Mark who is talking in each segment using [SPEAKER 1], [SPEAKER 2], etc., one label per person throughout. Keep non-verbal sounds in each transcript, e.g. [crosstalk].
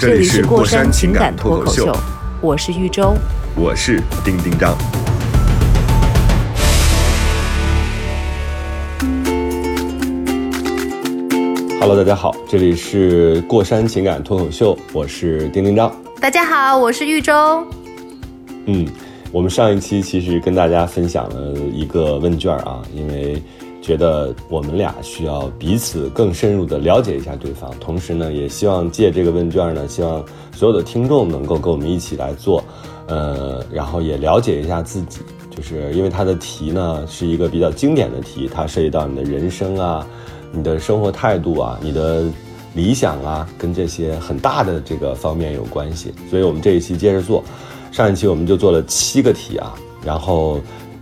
[SPEAKER 1] 这
[SPEAKER 2] 这里是
[SPEAKER 1] 过
[SPEAKER 2] 过山
[SPEAKER 1] 山情
[SPEAKER 2] 情感
[SPEAKER 1] 感脱口秀
[SPEAKER 2] 我是豫州。
[SPEAKER 1] 我是丁丁张。
[SPEAKER 3] Hello，大家好，这里是过山情感脱口秀，我是丁丁张。
[SPEAKER 2] 大家好，我是豫州。
[SPEAKER 3] 嗯，我们上一期其实跟大家分享了一个问卷啊，因为觉得我们俩需要彼此更深入的了解一下对方，同时呢，也希望借这个问卷呢，希望所有的听众能够跟我们一起来做，呃，然后也了解一下自己，就是因为它的题呢是一个比较经典的题，它涉及到你的人生啊，你的生活态度啊，你的理想啊，跟这些很大的这个方面有关系，所以我们这一期接着做。上一期我们就做了七个题啊，然后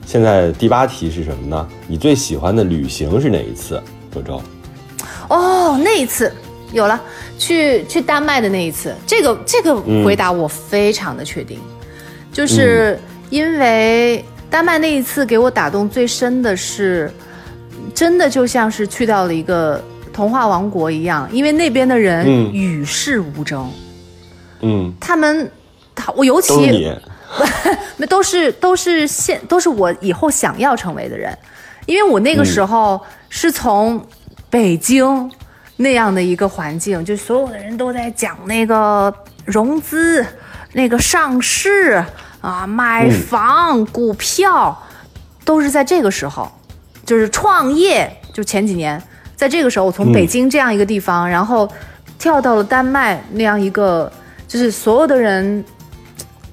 [SPEAKER 3] 现在第八题是什么呢？你最喜欢的旅行是哪一次？周周，
[SPEAKER 2] 哦，那一次有了，去去丹麦的那一次，这个这个回答我非常的确定，就是因为丹麦那一次给我打动最深的是，真的就像是去到了一个童话王国一样，因为那边的人
[SPEAKER 3] 嗯
[SPEAKER 2] 与世无争，
[SPEAKER 3] 嗯，
[SPEAKER 2] 他们。他我尤其那 [laughs] 都是都是现都是我以后想要成为的人，因为我那个时候是从北京那样的一个环境，就所有的人都在讲那个融资、那个上市啊、买房、股票，都是在这个时候，就是创业，就前几年，在这个时候，我从北京这样一个地方，然后跳到了丹麦那样一个，就是所有的人。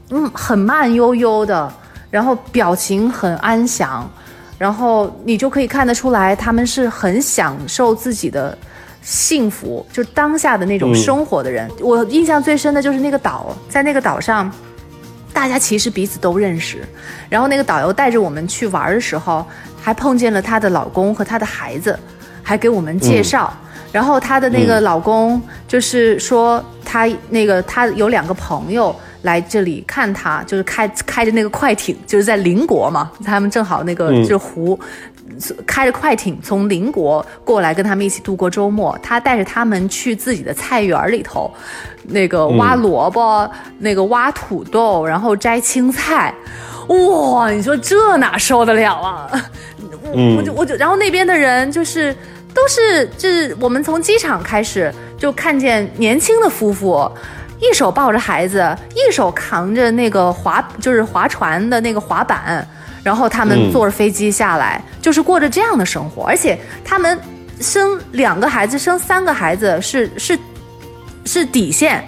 [SPEAKER 2] 嗯，很慢悠悠的，然后表情很安详，然后你就可以看得出来，他们是很享受自己的幸福，就当下的那种生活的人。我印象最深的就是那个岛，在那个岛上，大家其实彼此都认识，然后那个导游带着我们去玩的时候，还碰见了她的老公和她的孩子，还给我们介绍。然后她的那个老公就是说，她那个她有两个朋友来这里看他，就是开开着那个快艇，就是在邻国嘛，他们正好那个就是湖。开着快艇从邻国过来跟他们一起度过周末，他带着他们去自己的菜园里头，那个挖萝卜，那个挖土豆，然后摘青菜，哇！你说这哪受得了啊？我我就我就，然后那边的人就是都是就是我们从机场开始就看见年轻的夫妇。一手抱着孩子，一手扛着那个划，就是划船的那个滑板，然后他们坐着飞机下来，就是过着这样的生活。而且他们生两个孩子，生三个孩子是是是底线，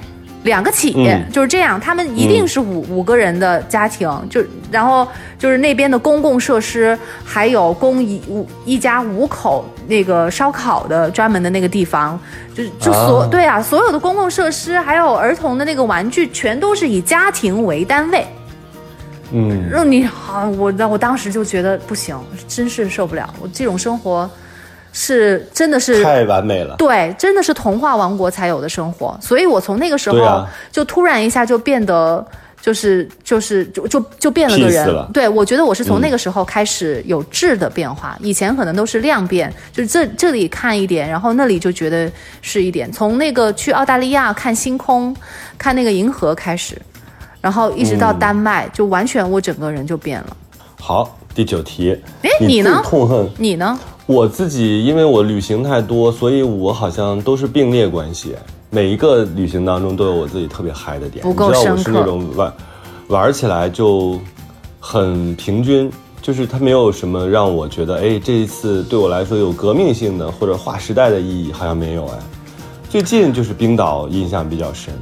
[SPEAKER 2] 两个起，
[SPEAKER 3] 嗯
[SPEAKER 2] 就是这样。他们一定是五、五个人的家庭，就然后就是那边的公共设施，还有供一五一家五口那个烧烤的专门的那个地方，就是就所、
[SPEAKER 3] 啊
[SPEAKER 2] 对啊，所有的公共设施还有儿童的那个玩具，全都是以家庭为单位。
[SPEAKER 3] 嗯，
[SPEAKER 2] 让你好，我那我当时就觉得不行，真是受不了。我这种生活是真的是
[SPEAKER 3] 太完美了。
[SPEAKER 2] 对，真的是童话王国才有的生活。所以我从那个时候
[SPEAKER 3] 啊
[SPEAKER 2] 就突然一下就变得。就是就是就就就变了个人，对我觉得我是从
[SPEAKER 3] 嗯
[SPEAKER 2] 那个时候开始有质的变化，以前可能都是量变，就是这这里看一点，然后那里就觉得是一点。从那个去澳大利亚看星空，看那个银河开始，然后一直到
[SPEAKER 3] 嗯
[SPEAKER 2] 丹麦，就完全我整个人就变了。
[SPEAKER 3] 好，第九题，
[SPEAKER 2] 哎你呢
[SPEAKER 3] 最痛恨
[SPEAKER 2] 你呢？
[SPEAKER 3] 我自己，因为我旅行太多，所以我好像都是并列关系。每一个旅行当中都有我自己特别嗨的点，
[SPEAKER 2] 不够
[SPEAKER 3] 你知道我是那种玩玩起来就很平均，就是它没有什么让我觉得，哎，这一次对我来说有革命性的或者划时代的意义，好像没有哎。最近就是冰岛印象比较深，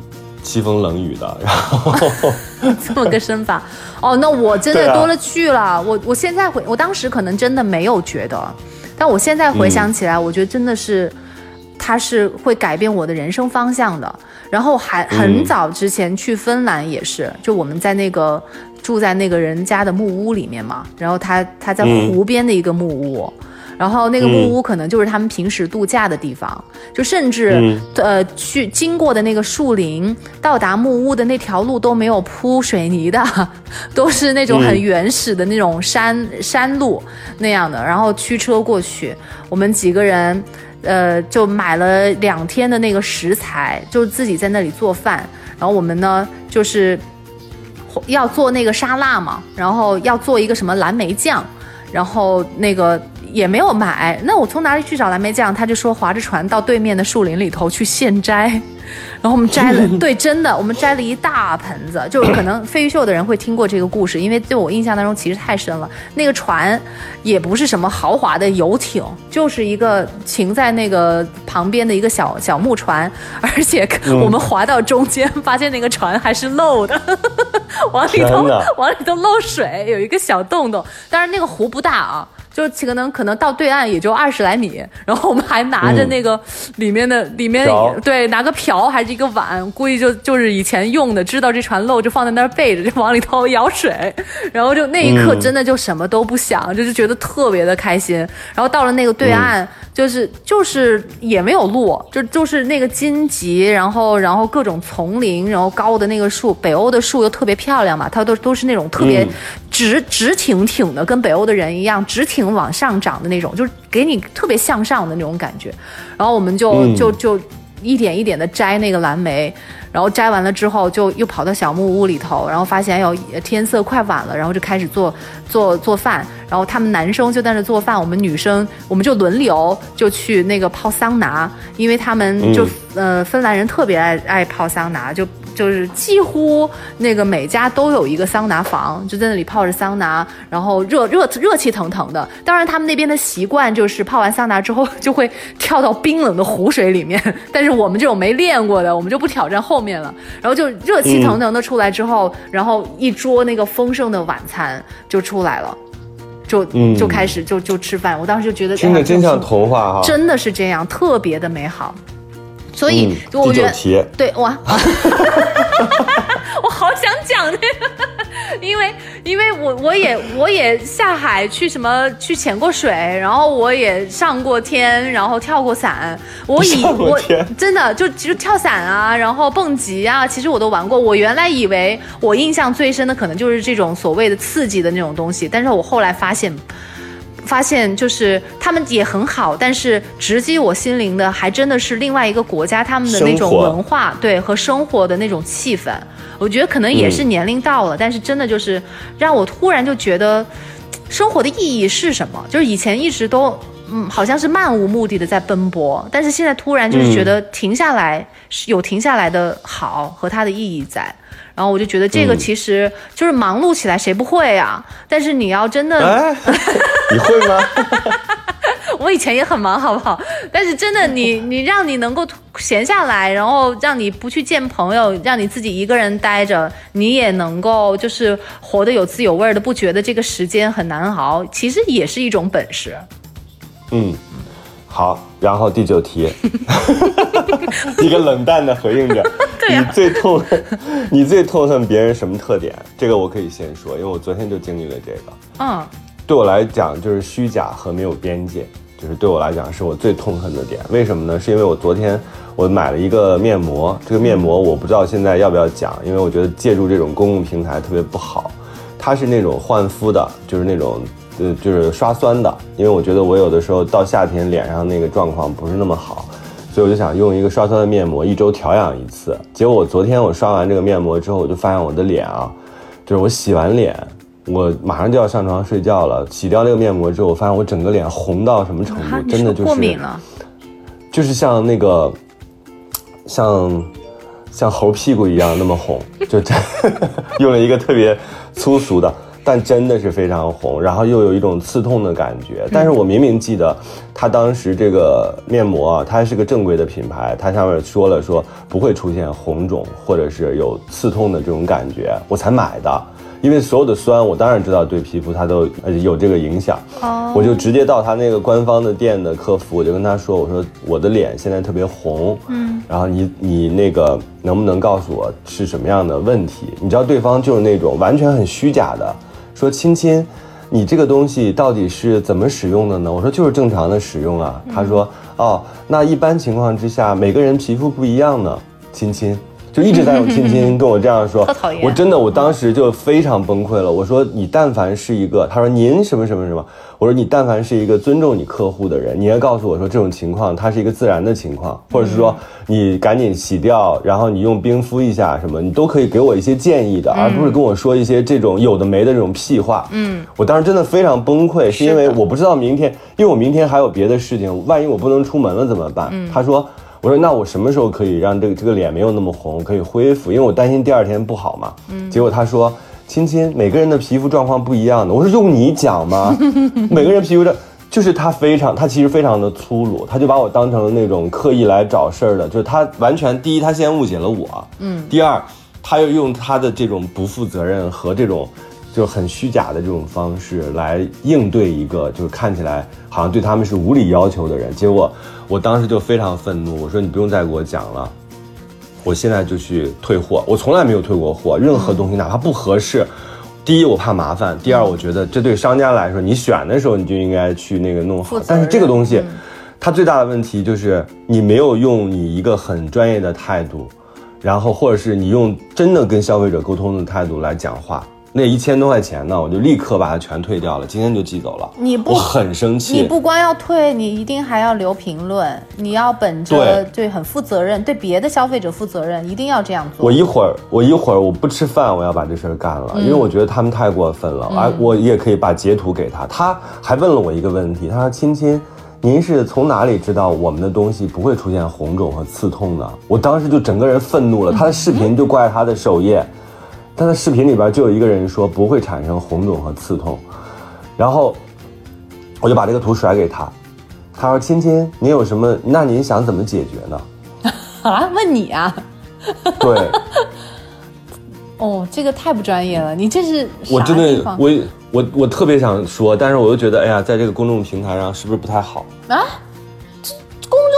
[SPEAKER 3] 凄风冷雨的，然后 [laughs]
[SPEAKER 2] 这么个身法，哦，那我真的多了去了。我我现在回，我当时可能真的没有觉得，但我现在回想起来，我觉得真的是，它是会改变我的人生方向的。然后还很早之前去芬兰也是，就我们在那个住在那个人家的木屋里面嘛，然后他他在湖边的一个木屋。然后那个木屋可能就是他们平时度假的地方，就甚至呃去经过的那个树林，到达木屋的那条路都没有铺水泥的，[laughs] 都是那种很原始的那种山山路那样的。然后驱车过去，我们几个人呃就买了两天的那个食材，就自己在那里做饭。然后我们呢就是要做那个沙拉嘛，然后要做一个什么蓝莓酱，然后那个。也没有买，那我从哪里去找蓝莓酱？他就说划着船到对面的树林里头去现摘。然后我们摘了，对，真的，我们摘了一大盆子。就可能飞鱼秀的人会听过这个故事，因为对我印象当中其实太深了。那个船也不是什么豪华的游艇，就是一个停在那个旁边的一个小小木船，而且 [laughs] 我们划到中间，发现那个船还是漏的，[laughs] 往里头往里头漏水，有一个小洞洞。当然那个湖不大啊。就可能可能到对岸也就二十来米，然后我们还拿着那个里面的里面对拿个瓢还是一个碗，估计就就是以前用的，知道这船漏就放在那儿备着，就往里头舀水，然后就那一刻真的就什么都不想，就是觉得特别的开心。然后到了那个对岸，就是就是也没有路，就就是那个荆棘，然后然后各种丛林，然后高的那个树，北欧的树又特别漂亮嘛，它都都是那种特别直直挺挺的，跟北欧的人一样直挺。往上涨的那种，就是给你特别向上的那种感觉，然后我们就就就一点一点的摘那个蓝莓，然后摘完了之后，就又跑到小木屋里头，然后发现要天色快晚了，然后就开始做做做饭，然后他们男生就在那做饭，我们女生我们就轮流就去那个泡桑拿，因为他们就呃芬兰人特别爱爱泡桑拿，就。就是几乎那个每家都有一个桑拿房，就在那里泡着桑拿，然后热热热气腾腾的。当然，他们那边的习惯就是泡完桑拿之后就会跳到冰冷的湖水里面。[laughs] 但是我们这种没练过的，我们就不挑战后面了。然后就热气腾腾的出来之后，然后一桌那个丰盛的晚餐就出来了，就就开始就就吃饭。我当时就觉得
[SPEAKER 3] 听着真像童话哈，
[SPEAKER 2] 真的是这样，特别的美好。所以，我觉得对哇，[laughs] [laughs] 我好想讲这个，因为因为我我也我也下海去什么去潜过水，然后我也上过天，然后跳过伞，我以我真的就其实跳伞啊，然后蹦极啊，其实我都玩过。我原来以为我印象最深的可能就是这种所谓的刺激的那种东西，但是我后来发现。发现就是他们也很好，但是直击我心灵的还真的是另外一个国家他们的那种文化，对和生活的那种气氛。我觉得可能也是年龄到了，但是真的就是让我突然就觉得，生活的意义是什么？就是以前一直都嗯好像是漫无目的的在奔波，但是现在突然就是觉得停下来是有停下来的好和它的意义在。然后我就觉得这个其实就是忙碌起来谁不会啊？但是你要真的，[laughs]
[SPEAKER 3] 你会吗？[laughs]
[SPEAKER 2] 我以前也很忙，好不好？但是真的，你你让你能够闲下来，然后让你不去见朋友，让你自己一个人待着，你也能够就是活得有滋有味的，不觉得这个时间很难熬，其实也是一种本事。
[SPEAKER 3] 嗯。好，然后第九题，[laughs] 一个冷淡的回应着。你最痛恨，你最痛恨别人什么特点？这个我可以先说，因为我昨天就经历了这个。
[SPEAKER 2] 嗯，
[SPEAKER 3] 对我来讲就是虚假和没有边界，就是对我来讲是我最痛恨的点。为什么呢？是因为我昨天我买了一个面膜，这个面膜我不知道现在要不要讲，因为我觉得借助这种公共平台特别不好。它是那种焕肤的，就是那种。呃，就是刷酸的，因为我觉得我有的时候到夏天脸上那个状况不是那么好，所以我就想用一个刷酸的面膜，一周调养一次。结果我昨天我刷完这个面膜之后，我就发现我的脸啊，就是我洗完脸，我马上就要上床睡觉了，洗掉那个面膜之后，我发现我整个脸红到什么程度，真的就是
[SPEAKER 2] 过敏了，
[SPEAKER 3] 就是像那个，像像猴屁股一样那么红，就真 [laughs] 用了一个特别粗俗的。但真的是非常红，然后又有一种刺痛的感觉。但是我明明记得，它当时这个面膜啊，它是个正规的品牌，它上面说了说不会出现红肿或者是有刺痛的这种感觉，我才买的。因为所有的酸，我当然知道对皮肤它都有这个影响。哦，我就直接到他那个官方的店的客服，我就跟他说，我说我的脸现在特别红，嗯，然后你你那个能不能告诉我是什么样的问题？你知道对方就是那种完全很虚假的，说亲亲，你这个东西到底是怎么使用的呢？我说就是正常的使用啊。他说哦，那一般情况之下每个人皮肤不一样呢，亲亲。就一直在用亲亲跟我这样说，[laughs] 我真的我当时就非常崩溃了。我说你但凡是一个，他说您什么什么什么，我说你但凡是一个尊重你客户的人，你要告诉我说这种情况它是一个自然的情况，或者是说你赶紧洗掉，然后你用冰敷一下什么，你都可以给我一些建议的，而不是跟我说一些这种有的没的这种屁话。嗯，我当时真的非常崩溃，是因为我不知道明天，因为我明天还有别的事情，万一我不能出门了怎么办？他说。我说那我什么时候可以让这个这个脸没有那么红，可以恢复？因为我担心第二天不好嘛。嗯。结果他说：“亲亲，每个人的皮肤状况不一样的。”我说：“用你讲吗？[laughs] 每个人皮肤的，就是他非常，他其实非常的粗鲁，他就把我当成了那种刻意来找事儿的，就是他完全第一，他先误解了我。嗯。第二，他又用他的这种不负责任和这种就很虚假的这种方式来应对一个就是看起来好像对他们是无理要求的人。结果。我当时就非常愤怒，我说你不用再给我讲了，我现在就去退货。我从来没有退过货，任何东西哪怕不合适，第一我怕麻烦，第二我觉得这对商家来说，你选的时候你就应该去那个弄好。但是这个东西，它最大的问题就是你没有用你一个很专业的态度，然后或者是你用真的跟消费者沟通的态度来讲话。那一千多块钱呢，我就立刻把它全退掉了，今天就寄走了。
[SPEAKER 2] 你不
[SPEAKER 3] 我很生气。
[SPEAKER 2] 你不光要退，你一定还要留评论，你要本着对很负责任，对别的消费者负责任，一定要这样做。
[SPEAKER 3] 我一会儿我一会儿我不吃饭，我要把这事儿干了，因为我觉得他们太过分了。而我也可以把截图给他，他还问了我一个问题，他说：“亲亲，您是从哪里知道我们的东西不会出现红肿和刺痛的？”我当时就整个人愤怒了，他的视频就挂在他的首页。他的视频里边就有一个人说不会产生红肿和刺痛，然后我就把这个图甩给他，他说：“亲亲，您有什么？那您想怎么解决呢？” [laughs]
[SPEAKER 2] 啊？问你啊？
[SPEAKER 3] 对。[laughs]
[SPEAKER 2] 哦，这个太不专业了，你这是
[SPEAKER 3] 我真的我我我特别想说，但是我又觉得，哎呀，在这个公众平台上是不是不太好啊？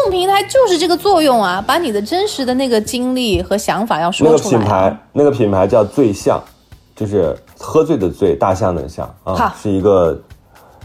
[SPEAKER 2] 平台就是这个作用啊，把你的真实的那个经历和想法要说
[SPEAKER 3] 出来。那个品牌，那个品牌叫醉象，就是喝醉的醉，大象的象啊，是一个，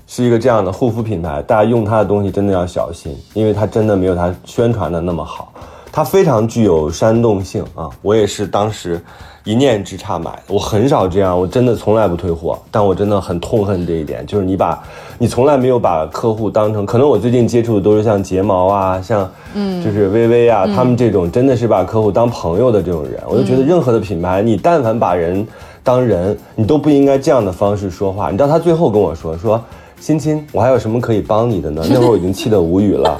[SPEAKER 3] 是一个这样的护肤品牌。大家用它的东西真的要小心，因为它真的没有它宣传的那么好。它非常具有煽动性啊！我也是当时一念之差买，我很少这样，我真的从来不退货。但我真的很痛恨这一点，就是你把，你从来没有把客户当成，可能我最近接触的都是像睫毛啊，像嗯，就是微微啊，他们这种真的是把客户当朋友的这种人，我就觉得任何的品牌，你但凡把人当人，你都不应该这样的方式说话。你知道他最后跟我说说，欣欣，我还有什么可以帮你的呢？[laughs] 那会儿我已经气得无语了。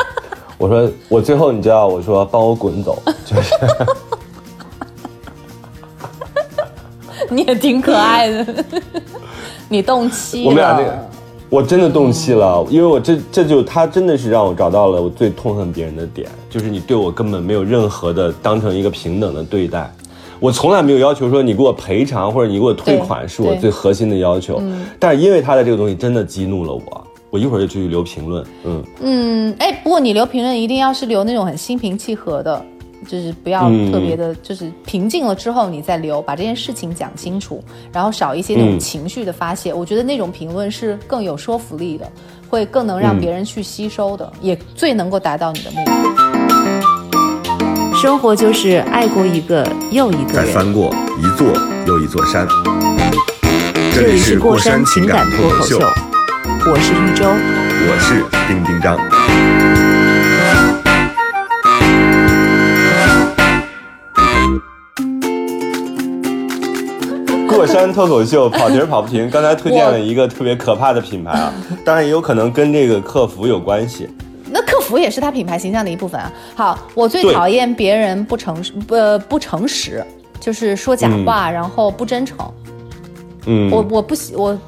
[SPEAKER 3] 我说，我最后你知道，我说帮我滚走，就是。[laughs]
[SPEAKER 2] 你也挺可爱的，[laughs] 你动气
[SPEAKER 3] 了。我们俩那个，我真的动气了，因为我这这就他真的是让我找到了我最痛恨别人的点，就是你对我根本没有任何的当成一个平等的对待。我从来没有要求说你给我赔偿或者你给我退款是我最核心的要求，但是因为他的这个东西真的激怒了我。我一会儿就去留评论，嗯
[SPEAKER 2] 嗯，哎，不过你留评论一定要是留那种很心平气和的，就是不要特别的，就是平静了之后你再留，把这件事情讲清楚，然后少一些那种情绪的发泄。我觉得那种评论是更有说服力的，会更能让别人去吸收的，也最能够达到你的目的。生活就是爱过一个又一个
[SPEAKER 1] 再翻过一座又一座山。这里是过山情感脱口秀。
[SPEAKER 2] 我是玉州，
[SPEAKER 1] 我是丁丁张。
[SPEAKER 3] 过山脱口秀跑题跑不停，刚才推荐了一个特别可怕的品牌啊，[laughs] 当然也有可能跟这个客服有关系。
[SPEAKER 2] 那客服也是他品牌形象的一部分啊。好，我最讨厌别人不诚实，呃不诚实，就是说假话，然后不真诚。嗯，我我不喜我。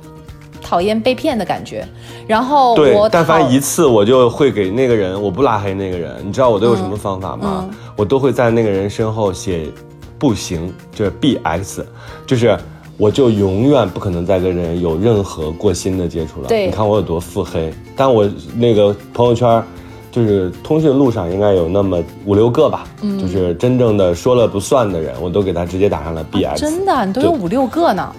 [SPEAKER 2] 讨厌被骗的感觉，然后
[SPEAKER 3] 我，但凡一次我就会给那个人，我不拉黑那个人，你知道我都有什么方法吗？我都会在那个人身后写不行，就是 B X，就是我就永远不可能再跟人有任何过心的接触了。
[SPEAKER 2] 对，
[SPEAKER 3] 你看我有多腹黑，但我那个朋友圈就是通讯录上应该有那么五六个吧，嗯，就是真正的说了不算的人，我都给他直接打上了 BX。
[SPEAKER 2] 真的，你都有五六个呢。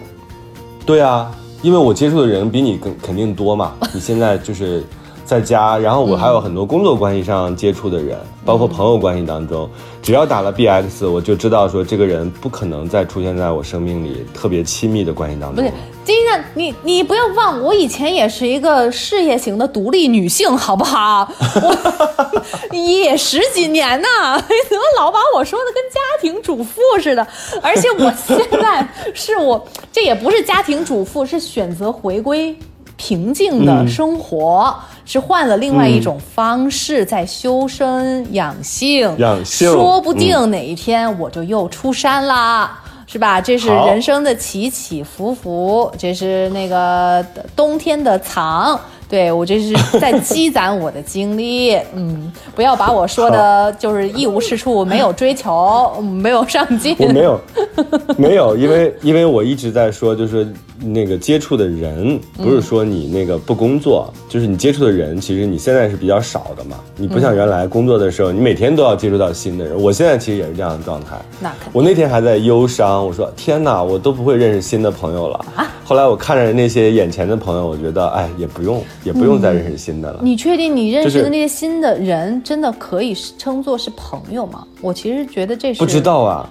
[SPEAKER 3] 对啊，因为我接触的人比你更肯定多嘛。你现在就是在家，然后我还有很多工作关系上接触的人，包括朋友关系当中，只要打了 BX，我就知道说这个人不可能再出现在我生命里特别亲密的关系当中
[SPEAKER 2] 不是金娜你你不要忘，我以前也是一个事业型的独立女性，好不好？我 [laughs] 也十几年呢，你 [laughs] 怎么老把我说的跟家庭主妇似的？而且我现在是我，这也不是家庭主妇，是选择回归平静的生活。是换了另外一种方式，在修身养性，
[SPEAKER 3] 养性
[SPEAKER 2] 说不定哪一天我就又出山啦。是吧？这是人生的起起伏伏，这是那个冬天的藏。对我这是在积攒我的经历，[laughs] 嗯，不要把我说的就是一无是处，没有追求，嗯没有上进。
[SPEAKER 3] 我没有，[laughs] 没有，因为因为我一直在说，就是那个接触的人，不是说你那个不工作，就是你接触的人，其实你现在是比较少的嘛。你不像原来工作的时候，你每天都要接触到新的人。我现在其实也是这样的状态。
[SPEAKER 2] 那
[SPEAKER 3] 我那天还在忧伤，我说天哪，我都不会认识新的朋友了。后来我看着那些眼前的朋友，我觉得哎，也不用，也不用再认识新的了。
[SPEAKER 2] 你确定你认识的那些新的人真的可以称作是朋友吗？我其实觉得这是
[SPEAKER 3] 不知道啊，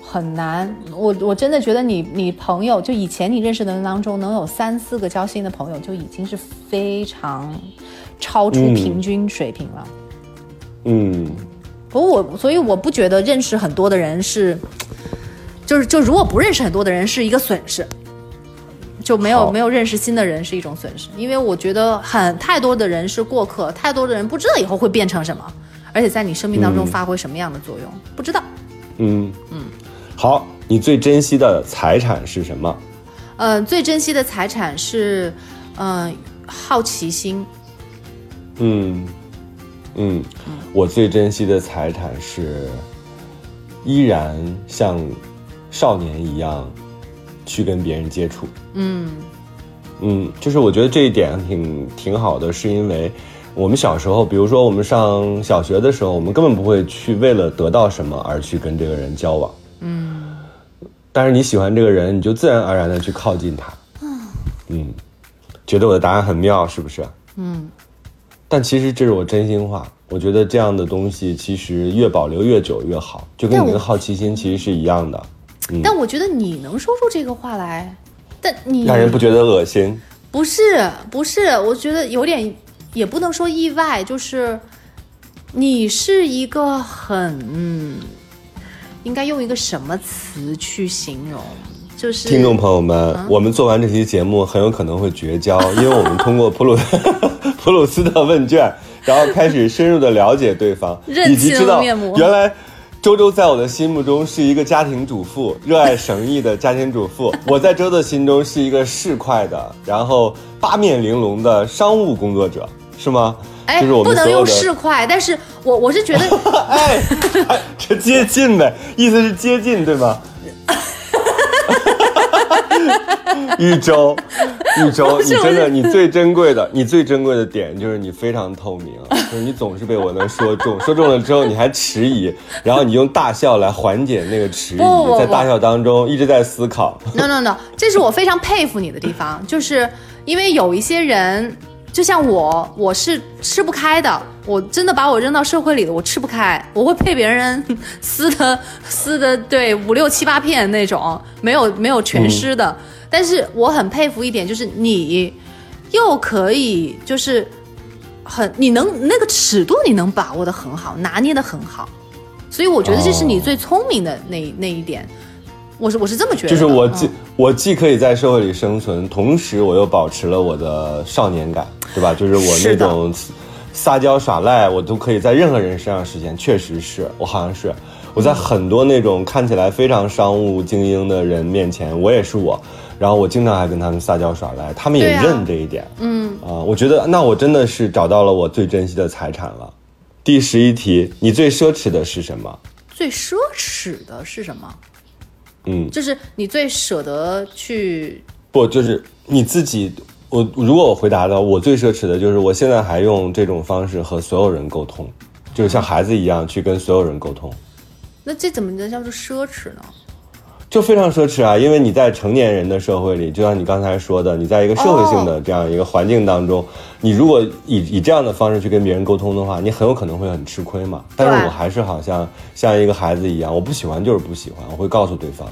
[SPEAKER 2] 很难。我我真的觉得你你朋友就以前你认识的人当中能有三四个交心的朋友，就已经是非常超出
[SPEAKER 3] 嗯
[SPEAKER 2] 平均水平了。
[SPEAKER 3] 嗯，
[SPEAKER 2] 不过我所以我不觉得认识很多的人是，就是就如果不认识很多的人是一个损失。就没有没有认识新的人是一种损失，因为我觉得很太多的人是过客，太多的人不知道以后会变成什么，而且在你生命当中
[SPEAKER 3] 嗯
[SPEAKER 2] 发挥什么样的作用，不知道。
[SPEAKER 3] 嗯。嗯，好，你最珍惜的财产是什么？
[SPEAKER 2] 呃，最珍惜的财产是，嗯、好奇心。
[SPEAKER 3] 嗯。嗯，我最珍惜的财产是依然像少年一样去跟别人接触。
[SPEAKER 2] 嗯
[SPEAKER 3] 嗯，就是我觉得这一点挺挺好的，是因为我们小时候，比如说我们上小学的时候，我们根本不会去为了得到什么而去跟这个人交往。
[SPEAKER 2] 嗯，
[SPEAKER 3] 但是你喜欢这个人，你就自然而然的去靠近他。嗯，觉得我的答案很妙，是不是？
[SPEAKER 2] 嗯，
[SPEAKER 3] 但其实这是我真心话，我觉得这样的东西其实越保留越久越好，就跟你的好奇心其实是一样的，
[SPEAKER 2] 但我觉得你能说出这个话来，但你
[SPEAKER 3] 让人不觉得恶心。
[SPEAKER 2] 不是不是，我觉得有点也不能说意外，就是你是一个很嗯，应该用一个什么词去形容？就是
[SPEAKER 3] 听众朋友们，我们做完这期节目很有可能会绝交，[laughs] 因为我们通过普鲁 [laughs] 普鲁斯特问卷，然后开始深入的了解对方，
[SPEAKER 2] 认
[SPEAKER 3] 以及知道
[SPEAKER 2] 清了面目
[SPEAKER 3] 原来。周周在我的心目中是一个家庭主妇，[laughs] 热爱省艺的家庭主妇。我在周的心中是一个市侩的，然后八面玲珑的商务工作者，是吗？
[SPEAKER 2] 哎，
[SPEAKER 3] 就是我
[SPEAKER 2] 不能用市侩，但是我我是觉得 [laughs]
[SPEAKER 3] 哎，哎这接近呗，意思是接近对吗？[laughs] 玉州，玉州，你真的，你最珍贵的，你最珍贵的点就是你非常透明，就是你总是被我能说中，说中了之后你还迟疑，然后你用大笑来缓解那个迟疑
[SPEAKER 2] 不不，不
[SPEAKER 3] 在大笑当中一直在思考。
[SPEAKER 2] no no no，这是我非常佩服你的地方，就是因为有一些人，就像我，我是吃不开的，我真的把我扔到社会里的，我吃不开，我会被别人 [laughs] 撕的撕的，对五六七八片那种，没有没有全尸的。但是我很佩服一点，就是你又可以就是很你能那个尺度你能把握的很好，拿捏的很好，所以我觉得这是你
[SPEAKER 3] 哦
[SPEAKER 2] 最聪明的那那一点。我是我是这么觉得的，
[SPEAKER 3] 就是我
[SPEAKER 2] 嗯
[SPEAKER 3] 既、我既可以在社会里生存，同时我又保持了我的少年感，对吧？就是我那种撒娇耍赖，我都可以在任何人身上实现。确实是我好像是我在很多那种看起来非常商务精英的人面前，我也是我。然后我经常还跟他们撒娇耍赖，他们也认这一点。
[SPEAKER 2] 嗯，
[SPEAKER 3] 啊、我觉得那我真的是找到了我最珍惜的财产了。第十一题，你最奢侈的是什么？
[SPEAKER 2] 最奢侈的是什么？
[SPEAKER 3] 嗯，
[SPEAKER 2] 就是你最舍得去
[SPEAKER 3] 不，就是你自己我如果我回答的，我最奢侈的就是我现在还用这种方式和所有人沟通，就是像孩子一样去跟所有人沟通，
[SPEAKER 2] 那这怎么能叫做奢侈呢？
[SPEAKER 3] 就非常奢侈啊！因为你在成年人的社会里，就像你刚才说的，你在一个社会性的这样一个环境当中，你如果以以这样的方式去跟别人沟通的话，你很有可能会很吃亏嘛。但是我还是好像像一个孩子一样，我不喜欢就是不喜欢，我会告诉对方，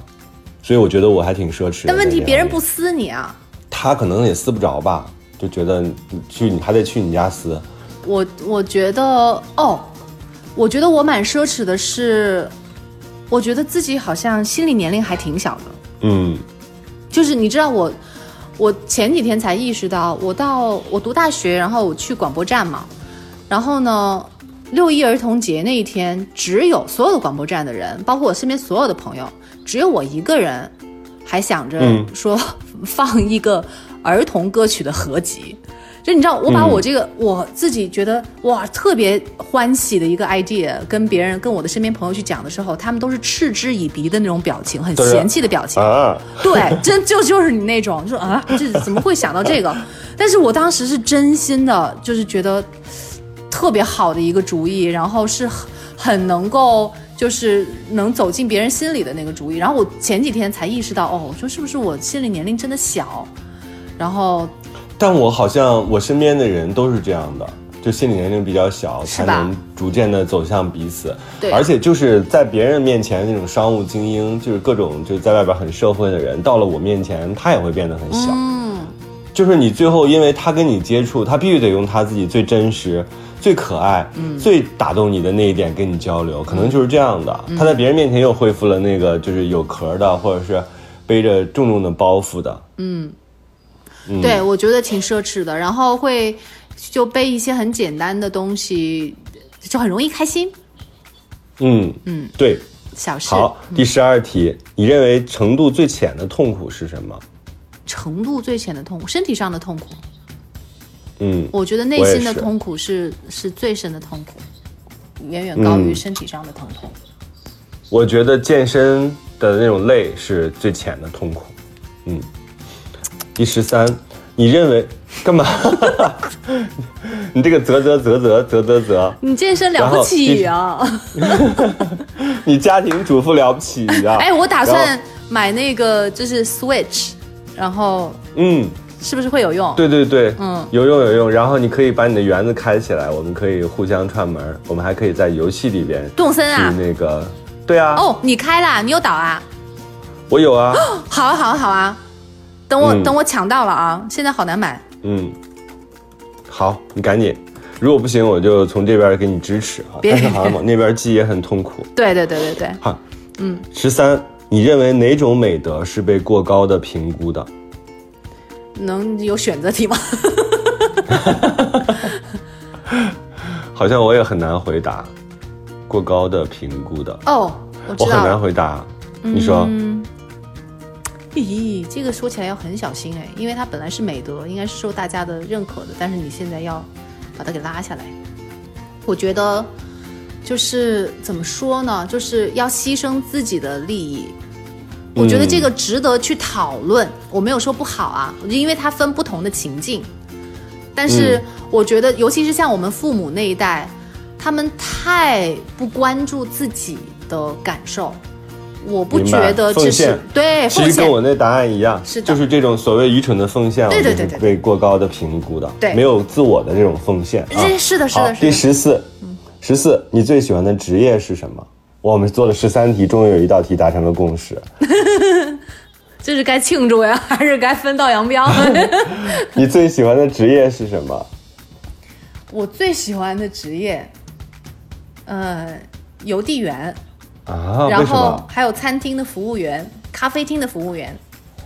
[SPEAKER 3] 所以我觉得我还挺奢侈的。
[SPEAKER 2] 但问题别人不撕你啊，
[SPEAKER 3] 他可能也撕不着吧，就觉得去你还得去你家撕。
[SPEAKER 2] 我我觉得哦，我觉得我蛮奢侈的是。我觉得自己好像心理年龄还挺小的，
[SPEAKER 3] 嗯，
[SPEAKER 2] 就是你知道我，我前几天才意识到，我到我读大学，然后我去广播站嘛，然后呢，六一儿童节那一天，只有所有的广播站的人，包括我身边所有的朋友，只有我一个人还想着说放一个儿童歌曲的合集。就你知道，我把我这个我自己觉得哇特别欢喜的一个 idea，跟别人跟我的身边朋友去讲的时候，他们都是嗤之以鼻的那种表情，很嫌弃的表情。对，真就 [laughs] 就是你那种，说啊，这怎么会想到这个？[laughs] 但是我当时是真心的，就是觉得特别好的一个主意，然后是很很能够就是能走进别人心里的那个主意。然后我前几天才意识到，哦，我说是不是我心理年龄真的小？然后。
[SPEAKER 3] 但我好像我身边的人都是这样的，就心理年龄比较小，才能逐渐的走向彼此。
[SPEAKER 2] 对，
[SPEAKER 3] 而且就是在别人面前那种商务精英，就是各种就在外边很社会的人，到了我面前，他也会变得很小。
[SPEAKER 2] 嗯，
[SPEAKER 3] 就是你最后因为他跟你接触，他必须得用他自己最真实、最可爱、最打动你的那一点跟你交流，可能就是这样的。他在别人面前又恢复了那个就是有壳的，或者是背着重重的包袱的。
[SPEAKER 2] 嗯。对，我觉得挺奢侈的，然后会就背一些很简单的东西，就很容易开心。
[SPEAKER 3] 嗯
[SPEAKER 2] 嗯，
[SPEAKER 3] 对，
[SPEAKER 2] 小事。
[SPEAKER 3] 好，第十二题，你认为程度最浅的痛苦是什么？
[SPEAKER 2] 程度最浅的痛苦，身体上的痛苦。
[SPEAKER 3] 嗯，
[SPEAKER 2] 我觉得内心的痛苦是是最深的痛苦，远远高于身体上的疼痛。
[SPEAKER 3] 我觉得健身的那种累是最浅的痛苦。嗯。第十三，你认为干嘛？[laughs] 你这个啧啧啧啧啧啧啧，
[SPEAKER 2] 你健身了不起啊！[laughs]
[SPEAKER 3] 你家庭主妇了不起啊！
[SPEAKER 2] 哎，我打算买那个就是 Switch，然后
[SPEAKER 3] 嗯，
[SPEAKER 2] 是不是会有用？
[SPEAKER 3] 对对对，
[SPEAKER 2] 嗯，
[SPEAKER 3] 有用有用。然后你可以把你的园子开起来，我们可以互相串门，我们还可以在游戏里边
[SPEAKER 2] 动森啊，
[SPEAKER 3] 那个，对啊。
[SPEAKER 2] 哦，你开啦？你有岛啊？
[SPEAKER 3] 我有啊。
[SPEAKER 2] 好啊好啊好啊。等我等我抢到了啊！现在好难买。
[SPEAKER 3] 嗯，好，你赶紧。如果不行，我就从这边给你支持啊。但是好像往那边寄也很痛苦。
[SPEAKER 2] 对对对对对。
[SPEAKER 3] 好，
[SPEAKER 2] 嗯。
[SPEAKER 3] 十三，你认为哪种美德是被过高的评估的？
[SPEAKER 2] 能有选择题吗？[laughs]
[SPEAKER 3] 好像我也很难回答。过高的评估的
[SPEAKER 2] 哦，
[SPEAKER 3] 我很难回答。你说。
[SPEAKER 2] 咦，这个说起来要很小心哎，因为它本来是美德，应该是受大家的认可的，但是你现在要把它给拉下来。我觉得就是怎么说呢，就是要牺牲自己的利益。我觉得这个值得去讨论，我没有说不好啊，因为它分不同的情境。但是我觉得，尤其是像我们父母那一代，他们太不关注自己的感受。我不觉得这是对，
[SPEAKER 3] 其实跟我那答案一样，
[SPEAKER 2] 是的，
[SPEAKER 3] 就是这种所谓愚蠢的奉献，
[SPEAKER 2] 对对对对，
[SPEAKER 3] 被过高的评估的，
[SPEAKER 2] 对，
[SPEAKER 3] 没有自我的这种奉献啊，
[SPEAKER 2] 是的，是的，
[SPEAKER 3] 第十四，十四，你最喜欢的职业是什么？我们做了十三题，终于有一道题达成了共识，[laughs]
[SPEAKER 2] 这是该庆祝呀，还是该分道扬镳？[laughs]
[SPEAKER 3] 你最喜欢的职业是什么？
[SPEAKER 2] 我最喜欢的职业，呃，邮递员。
[SPEAKER 3] 啊，
[SPEAKER 2] 然后还有餐厅的服务员、咖啡厅的服务员，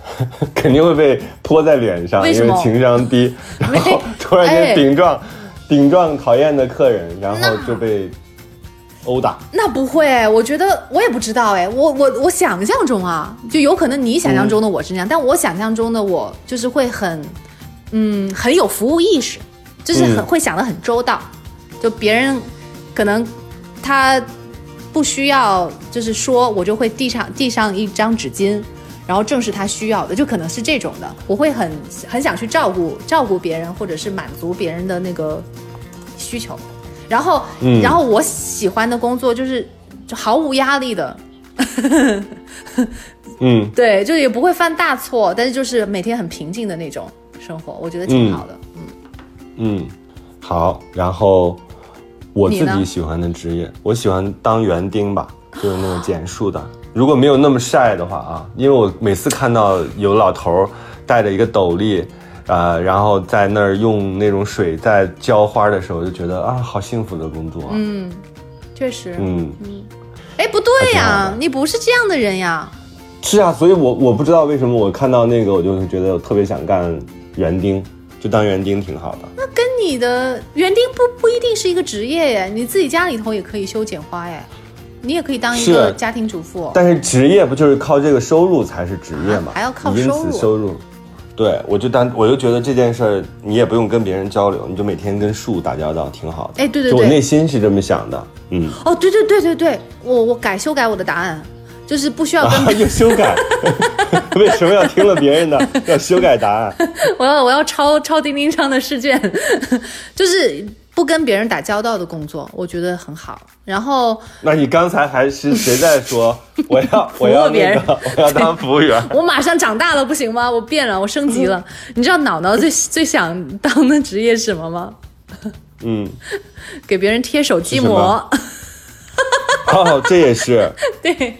[SPEAKER 2] [laughs]
[SPEAKER 3] 肯定会被泼在脸上，因为情商低。[laughs] 然后突然间顶撞，顶撞讨厌的客人，然后就被殴打。
[SPEAKER 2] 那不会，我觉得我也不知道哎，我我我想象中啊，就有可能你想象中的我是那样，但我想象中的我就是会很，嗯，很有服务意识，就是很会想的很周到，就别人可能他。不需要，就是说我就会递上递上一张纸巾，然后正是他需要的，就可能是这种的。我会很很想去照顾照顾别人，或者是满足别人的那个需求。然后，
[SPEAKER 3] 嗯
[SPEAKER 2] 然后我喜欢的工作就是就毫无压力的，[laughs]
[SPEAKER 3] 嗯
[SPEAKER 2] 对，就也不会犯大错，但是就是每天很平静的那种生活，我觉得挺好的。
[SPEAKER 3] 嗯，好。然后我自己喜欢的职业，我喜欢当园丁吧，就是那种剪树的。如果没有那么晒的话啊，因为我每次看到有老头儿带着一个斗笠，呃，然后在那儿用那种水在浇花的时候，就觉得啊，好幸福的工作啊。
[SPEAKER 2] 嗯，确实。
[SPEAKER 3] 嗯，
[SPEAKER 2] 哎，不对呀
[SPEAKER 3] 的，
[SPEAKER 2] 你不是这样的人呀。
[SPEAKER 3] 是啊，所以我我不知道为什么我看到那个，我就会觉得我特别想干园丁，就当园丁挺好的。
[SPEAKER 2] 那跟你的园丁不不一定是一个职业耶，你自己家里头也可以修剪花耶，你也可以当一个家庭主妇。
[SPEAKER 3] 但是职业不就是靠这个收入才是职业嘛？
[SPEAKER 2] 还要靠收入
[SPEAKER 3] 此收入。对，我就当我就觉得这件事儿，你也不用跟别人交流，你就每天跟树打交道，挺好的。
[SPEAKER 2] 哎对对
[SPEAKER 3] 对我内心是这么想的，嗯，
[SPEAKER 2] 哦，对对对对对，我我改修改我的答案，就是不需要跟 [laughs]
[SPEAKER 3] 啊，又修改，[laughs] 为什么要听了别人的，要修改答案？[laughs]
[SPEAKER 2] 我要我要抄抄钉钉上的试卷，就是不跟别人打交道的工作，我觉得很好。然后
[SPEAKER 3] 那你刚才还是谁在说我要我要
[SPEAKER 2] 别人
[SPEAKER 3] 那个我要当服务员？
[SPEAKER 2] 我马上长大了，不行吗？我变了，我升级了。你知道脑脑最最想当的职业是什么吗？
[SPEAKER 3] 嗯，
[SPEAKER 2] 给别人贴手机膜
[SPEAKER 3] 么。哦，这也是，
[SPEAKER 2] 对，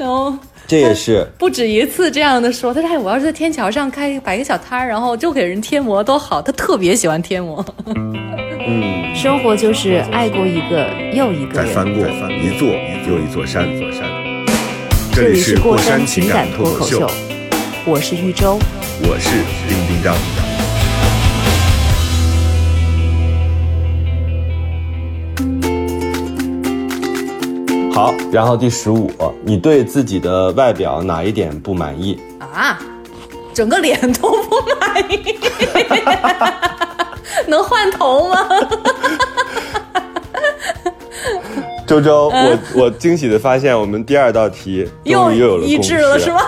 [SPEAKER 2] 然后
[SPEAKER 3] 这也是，
[SPEAKER 2] 不止一次这样的说，他说：“哎，我要是在天桥上开摆个小摊儿，然后就给人贴膜，多好。”他特别喜欢贴膜。
[SPEAKER 3] 嗯，
[SPEAKER 2] 生活就是爱过一个又一个人。
[SPEAKER 1] 再翻过一座又一座山，座山。这
[SPEAKER 2] 这里
[SPEAKER 1] 里是过
[SPEAKER 2] 山
[SPEAKER 1] 山情感脱口秀
[SPEAKER 2] 脱口秀，，我是玉州。
[SPEAKER 1] 我是丁丁张。
[SPEAKER 3] 好。然后第十五，你对自己的外表哪一点不满意？
[SPEAKER 2] 啊，整个脸都不满意，[laughs] 能换头吗？
[SPEAKER 3] 周周，我我惊喜的发现，我们第二道题
[SPEAKER 2] 又
[SPEAKER 3] 又有了共
[SPEAKER 2] 一致了
[SPEAKER 3] 识
[SPEAKER 2] 是吗？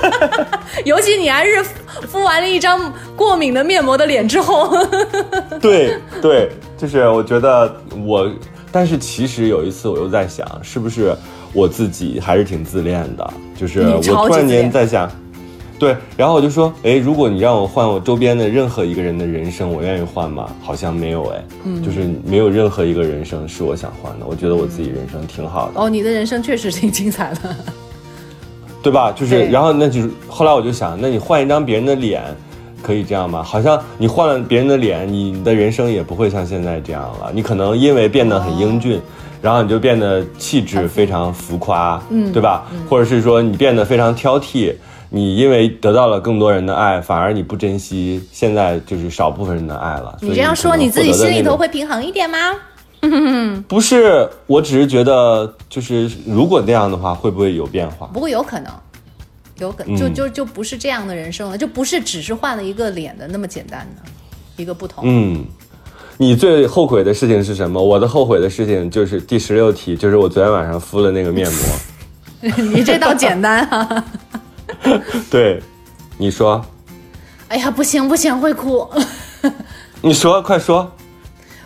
[SPEAKER 2] [laughs] 尤其你还是敷完了一张过敏的面膜的脸之后，
[SPEAKER 3] 对对，就是我觉得我，但是其实有一次我又在想，是不是我自己还是挺自恋的？就是我突然间在想，对，然后我就说，哎，如果你让我换我周边的任何一个人的人生，我愿意换吗？好像没有哎，
[SPEAKER 2] 嗯
[SPEAKER 3] 就是没有任何一个人生是我想换的。我觉得我自己人生挺好的。
[SPEAKER 2] 哦，你的人生确实挺精彩的。
[SPEAKER 3] 对吧？就是，然后那就是后来我就想，那你换一张别人的脸，可以这样吗？好像你换了别人的脸，你的人生也不会像现在这样了。你可能因为变得很英俊，然后你就变得气质非常浮夸，嗯，对吧？或者是说你变得非常挑剔，你因为得到了更多人的爱，反而你不珍惜现在就是少部分人的爱了。
[SPEAKER 2] 你这样说，你自己心里头会平衡一点吗？[laughs]
[SPEAKER 3] 不是？我只是觉得，就是如果那样的话，会不会有变化？
[SPEAKER 2] 不过有可能，有就就就不是这样的人生了，就不是只是换了一个脸的那么简单的一个不同。
[SPEAKER 3] 嗯，你最后悔的事情是什么？我的后悔的事情就是第十六题，就是我昨天晚上敷了那个面膜。[laughs]
[SPEAKER 2] 你这倒简单啊！[laughs]
[SPEAKER 3] 对，你说，
[SPEAKER 2] 哎呀，不行不行，会哭！
[SPEAKER 3] 你说，快说。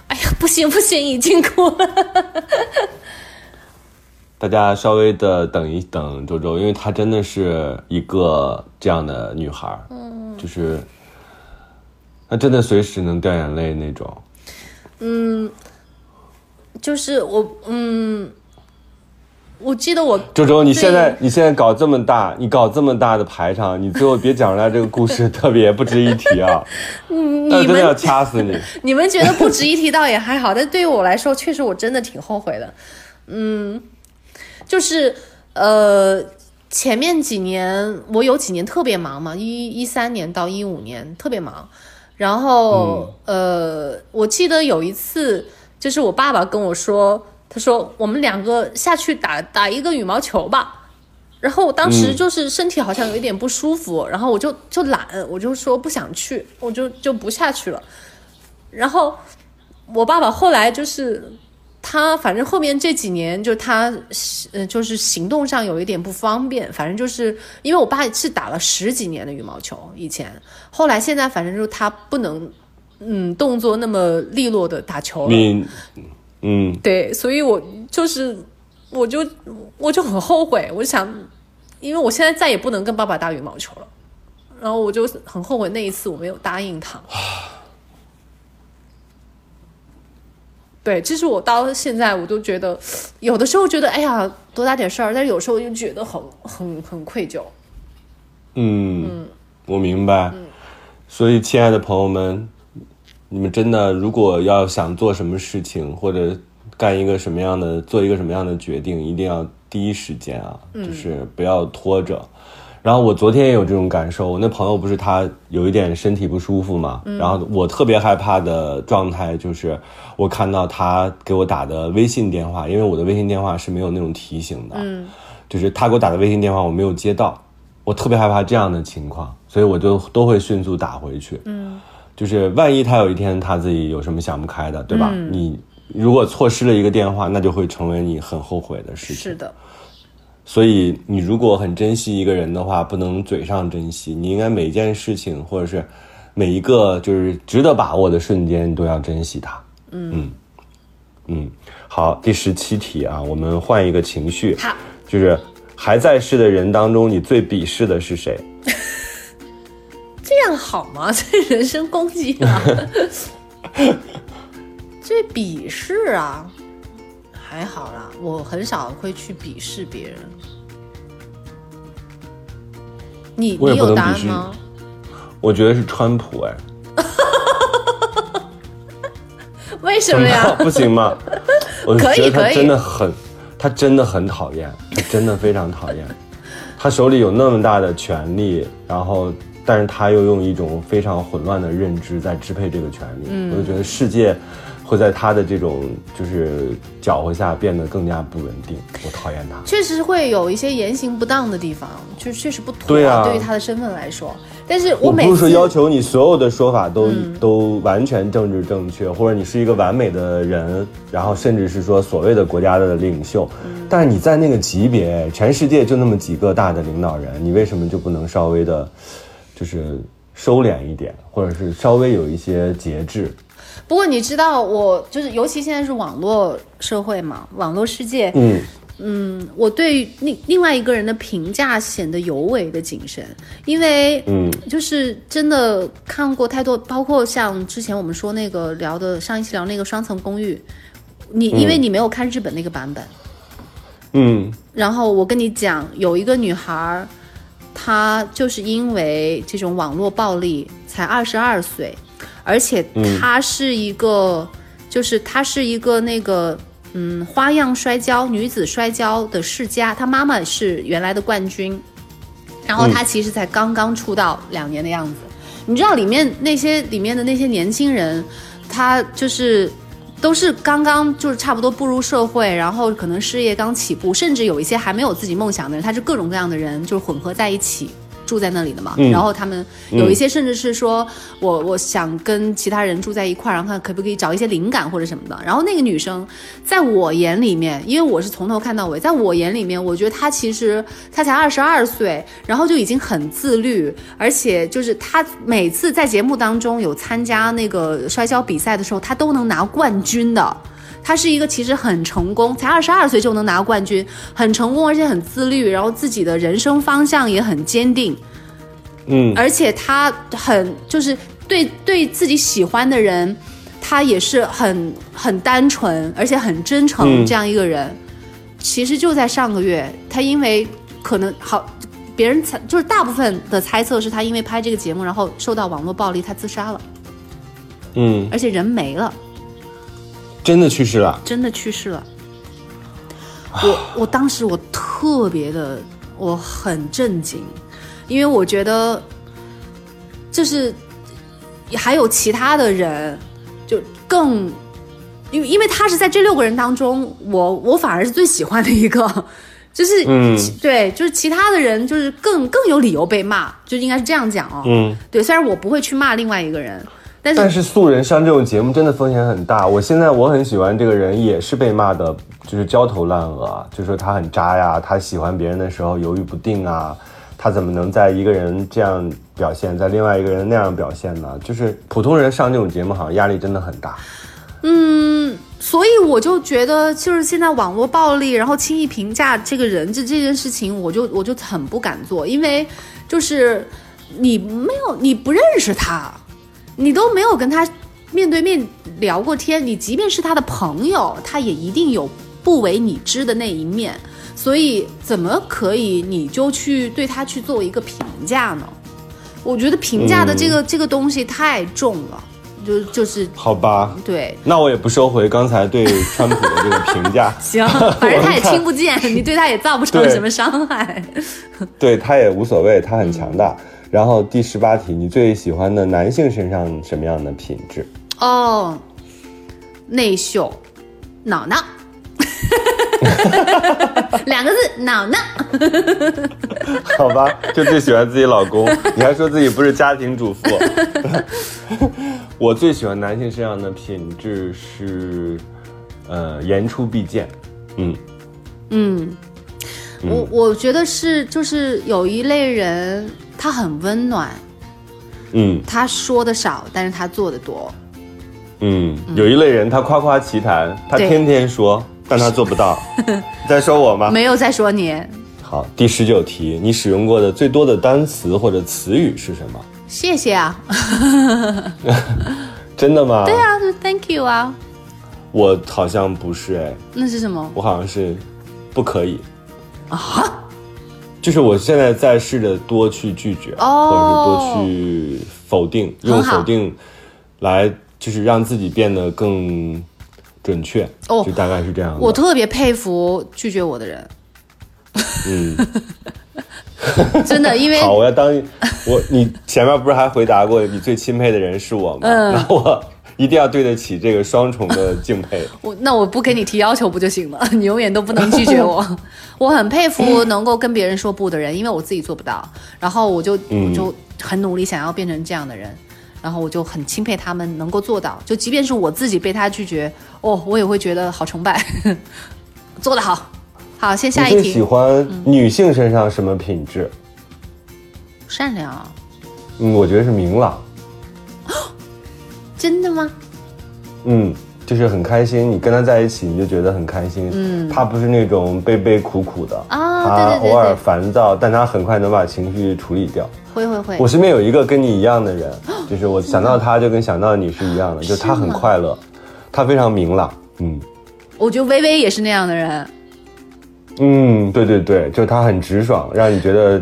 [SPEAKER 2] 哎呀，不行不行，已经哭了。
[SPEAKER 3] 大家稍微的等一等周周，因为她真的是一个这样的女孩儿，嗯，就是，她真的随时能掉眼泪那种。
[SPEAKER 2] 嗯就是我，嗯，我记得我
[SPEAKER 3] 周周，你现在你现在搞这么大，你搞这么大的排场，你最后别讲出来这个故事 [laughs] 特别不值一提啊！[laughs]
[SPEAKER 2] 嗯
[SPEAKER 3] 但是真的要掐死你。[laughs]
[SPEAKER 2] 你们觉得不值一提倒也还好，但对于我来说，确实我真的挺后悔的。嗯，就是呃，前面几年我有几年特别忙嘛，一一三年到一五年特别忙，然后、呃，我记得有一次，就是我爸爸跟我说，他说我们两个下去打打一个羽毛球吧。然后我当时就是身体好像有一点不舒服，然后我就就懒，我就说不想去，我就就不下去了。然后我爸爸后来就是他反正后面这几年就他呃就是行动上有一点不方便，反正就是因为我爸是打了十几年的羽毛球，以前。后来现在反正就是他不能嗯动作那么利落的打球了，
[SPEAKER 3] 你，嗯，
[SPEAKER 2] 对，所以我就是我就我就很后悔，我就想，因为我现在再也不能跟爸爸打羽毛球了，然后我就很后悔那一次我没有答应他。对，其实我到现在我都觉得，有的时候觉得哎呀多大点事儿，但是有时候又觉得很很很愧疚。
[SPEAKER 3] 嗯，我明白。所以，亲爱的朋友们，你们真的如果要想做什么事情，或者干一个什么样的、做一个什么样的决定，一定要第一时间啊，就是不要拖着。然后我昨天也有这种感受，我那朋友不是他有一点身体不舒服嘛，然后我特别害怕的状态就是我看到他给我打的微信电话，因为我的微信电话是没有那种提醒的，
[SPEAKER 2] 嗯。
[SPEAKER 3] 就是他给我打的微信电话我没有接到，我特别害怕这样的情况，所以我就都会迅速打回去，
[SPEAKER 2] 嗯。
[SPEAKER 3] 就是万一他有一天他自己有什么想不开的，对吧？你如果错失了一个电话，那就会成为你很后悔的事情。
[SPEAKER 2] 是的，
[SPEAKER 3] 所以，你如果很珍惜一个人的话，不能嘴上珍惜，你应该每件事情或者是每一个就是值得把握的瞬间你都要珍惜它。嗯嗯嗯，好，第十七题啊，我们换一个情绪，
[SPEAKER 2] 好，
[SPEAKER 3] 就是还在世的人当中，你最鄙视的是谁？[laughs]
[SPEAKER 2] 这样好吗？[laughs] 这人身攻击啊！[laughs] 最鄙视啊，还好啦，我很少会去鄙视别人。你
[SPEAKER 3] 我也
[SPEAKER 2] 你有
[SPEAKER 3] 不能鄙视
[SPEAKER 2] 答案吗？
[SPEAKER 3] 我觉得是川普，哎，[laughs]
[SPEAKER 2] 为什么呀？[laughs]
[SPEAKER 3] 不行吗？[laughs] 我觉得他真的很，他真的很讨厌，他真的非常讨厌。他手里有那么大的权力，然后，但是他又用一种非常混乱的认知在支配这个权力。
[SPEAKER 2] 嗯
[SPEAKER 3] 我就觉得世界会在他的这种就是搅和下变得更加不稳定。我讨厌他。
[SPEAKER 2] 确实会有一些言行不当的地方，就确实不妥。
[SPEAKER 3] 对啊
[SPEAKER 2] 对于他的身份来说，但是
[SPEAKER 3] 我
[SPEAKER 2] 每次
[SPEAKER 3] 不是说要求你所有的说法都、都完全政治正确，或者你是一个完美的人，然后甚至是说所谓的国家的领袖，但是你在那个级别，全世界就那么几个大的领导人，你为什么就不能稍微的，就是收敛一点，或者是稍微有一些节制？
[SPEAKER 2] 不过你知道，我就是尤其现在是网络社会嘛，网络世界，
[SPEAKER 3] 嗯。
[SPEAKER 2] 我对另另外一个人的评价显得尤为的谨慎，因为
[SPEAKER 3] 嗯。
[SPEAKER 2] 就是真的看过太多，包括像之前我们说那个聊的上一期聊那个双层公寓，你因为你没有看日本那个版本，
[SPEAKER 3] 嗯。
[SPEAKER 2] 然后我跟你讲，有一个女孩，她就是因为这种网络暴力才二十二岁，而且她是一个，就是她是一个那个。嗯，花样摔跤女子摔跤的世家，她妈妈是原来的冠军，然后她其实才刚刚出道两年的样子。你知道里面那些里面的那些年轻人，他就是都是刚刚就是差不多步入社会，然后可能事业刚起步，甚至有一些还没有自己梦想的人，他是各种各样的人，就是混合在一起。住在那里的嘛，然后他们有一些甚至是说，我我想跟其他人住在一块儿，然后看可不可以找一些灵感或者什么的。然后那个女生，在我眼里面，因为我是从头看到尾，在我眼里面，我觉得她其实她才二十二岁，然后就已经很自律，而且就是她每次在节目当中有参加那个摔跤比赛的时候，她都能拿冠军的。她是一个其实很成功，才二十二岁就能拿冠军，很成功，而且很自律，然后自己的人生方向也很坚定。
[SPEAKER 3] 嗯。
[SPEAKER 2] 而且他很就是对对自己喜欢的人，他也是很很单纯，而且很真诚
[SPEAKER 3] 嗯。
[SPEAKER 2] 这样一个人。其实就在上个月，他因为可能好，别人猜就是大部分的猜测是他因为拍这个节目，然后受到网络暴力，他自杀了，
[SPEAKER 3] 嗯，
[SPEAKER 2] 而且人没了，
[SPEAKER 3] 真的去世了。
[SPEAKER 2] 真的去世了。我我当时我特别的我很震惊，因为我觉得就是还有其他的人就更，因为因为他是在这六个人当中，我我反而是最喜欢的一个，[laughs] 就是
[SPEAKER 3] 嗯
[SPEAKER 2] 对，就是其他的人就是更更有理由被骂，就应该是这样讲哦。
[SPEAKER 3] 嗯
[SPEAKER 2] 对，虽然我不会去骂另外一个人，但是
[SPEAKER 3] 但是素人上这种节目真的风险很大。我现在我很喜欢这个人，也是被骂的，就是焦头烂额，就说他很渣呀，他喜欢别人的时候犹豫不定啊，他怎么能在一个人这样表现，在另外一个人那样表现呢？就是普通人上这种节目，好像压力真的很大。
[SPEAKER 2] 嗯，所以我就觉得，就是现在网络暴力，然后轻易评价这个人这这件事情，我就我就很不敢做，因为就是你没有你不认识他，你都没有跟他面对面聊过天，你即便是他的朋友，他也一定有不为你知的那一面，所以怎么可以你就去对他去做一个评价呢？我觉得评价的这个、这个东西太重了，就就是
[SPEAKER 3] 好吧，
[SPEAKER 2] 对。
[SPEAKER 3] 那我也不收回刚才对川普的这个评价。[laughs]
[SPEAKER 2] 行，反正他也听不见，你对他也造不成什么伤害。[laughs]
[SPEAKER 3] 对他也无所谓，他很强大。然后第十八题，你最喜欢的男性身上什么样的品质？
[SPEAKER 2] 哦，内秀，脑脑，[laughs] 两个字，脑脑。
[SPEAKER 3] 好吧，就最喜欢自己老公，你还说自己不是家庭主妇。我最喜欢男性身上的品质是，呃，言出必践。嗯，
[SPEAKER 2] 嗯，我我觉得是，就是有一类人，他很温暖，
[SPEAKER 3] 嗯
[SPEAKER 2] 他说的少，但是他做的多。
[SPEAKER 3] 嗯，有一类人，他夸夸其谈，他天天说，但他做不到。你 [laughs] 在说我吗？
[SPEAKER 2] 没有在说你，
[SPEAKER 3] 好，第十九题，你使用过的最多的单词或者词语是什么？
[SPEAKER 2] 谢谢啊，[laughs]
[SPEAKER 3] 真的吗？
[SPEAKER 2] 对啊，就 Thank you 啊，
[SPEAKER 3] 我好像不是哎，
[SPEAKER 2] 那是什么？
[SPEAKER 3] 我好像是不可以啊。就是我现在在试着多去拒绝，
[SPEAKER 2] 哦
[SPEAKER 3] 或者是多去否定，用否定来就是让自己变得更准确。
[SPEAKER 2] 哦
[SPEAKER 3] 就大概是这样的。
[SPEAKER 2] 我特别佩服拒绝我的人，
[SPEAKER 3] 嗯，[laughs]
[SPEAKER 2] 真的，因为 [laughs]
[SPEAKER 3] 好，我要当我你前面不是还回答过你最钦佩的人是我吗？
[SPEAKER 2] 嗯
[SPEAKER 3] 那我一定要对得起这个双重的敬佩。[laughs]
[SPEAKER 2] 我那我不给你提要求不就行了？[laughs] 你永远都不能拒绝我。[laughs] 我很佩服能够跟别人说不的人，因为我自己做不到。然后我就、
[SPEAKER 3] 嗯
[SPEAKER 2] 我就很努力想要变成这样的人，然后我就很钦佩他们能够做到。就即便是我自己被他拒绝，哦，我也会觉得好崇拜，做得好。好，先下一
[SPEAKER 3] 题最喜。欢女性身上什么品质？
[SPEAKER 2] 善良啊，
[SPEAKER 3] 嗯，我觉得是明朗。
[SPEAKER 2] 真的吗？
[SPEAKER 3] 嗯，就是很开心，你跟他在一起，你就觉得很开心。嗯，他不是那种悲悲苦苦的
[SPEAKER 2] 啊
[SPEAKER 3] 他偶尔
[SPEAKER 2] 对
[SPEAKER 3] 烦躁，但他很快能把情绪处理掉。
[SPEAKER 2] 会会会
[SPEAKER 3] 我。身边有一个跟你一样的人，就是我想到他就跟想到你是一样的，[laughs] 就是他很快乐，他非常明朗。嗯
[SPEAKER 2] 我觉得微微也是那样的人。
[SPEAKER 3] 嗯，对对对，就是他很直爽，让你觉得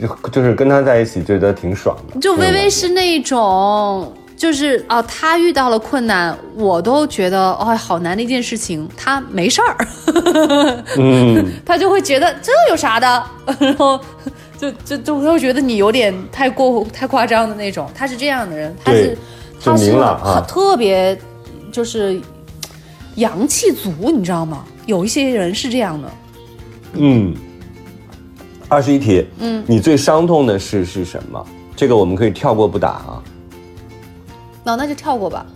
[SPEAKER 3] 就就是跟他在一起觉得挺爽的。
[SPEAKER 2] 就微微是那种，就是哦，他遇到了困难，我都觉得哦，好难的一件事情，他没事儿，
[SPEAKER 3] 嗯，[laughs]
[SPEAKER 2] 他就会觉得这有啥的，然后就就就会觉得你有点太过太夸张的那种。他是这样的人，他是他是特别就是阳气足，你知道吗？有一些人是这样的。
[SPEAKER 3] 嗯，二十一题，嗯，你最伤痛的事是什么？这个我们可以跳过不打啊。
[SPEAKER 2] 那、那就跳过吧。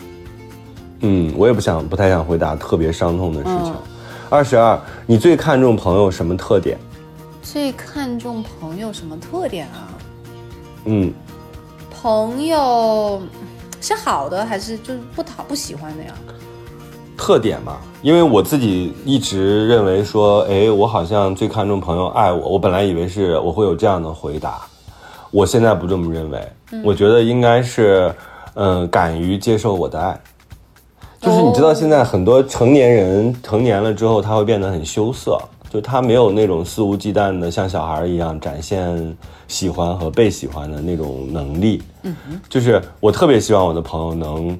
[SPEAKER 3] 嗯，我也不想，不太想回答特别伤痛的事情
[SPEAKER 2] 嗯。
[SPEAKER 3] 二十二，你最看重朋友什么特点？
[SPEAKER 2] 最看重朋友什么特点啊？
[SPEAKER 3] 嗯，
[SPEAKER 2] 朋友是好的还是就是不讨不喜欢的呀？
[SPEAKER 3] 特点嘛，因为我自己一直认为说，哎，我好像最看重朋友爱我。我本来以为是我会有这样的回答，我现在不这么认为。我觉得应该是，嗯、敢于接受我的爱。就是你知道，现在很多成年人成年了之后，他会变得很羞涩，就他没有那种肆无忌惮的像小孩一样展现喜欢和被喜欢的那种能力。嗯，就是我特别希望我的朋友能，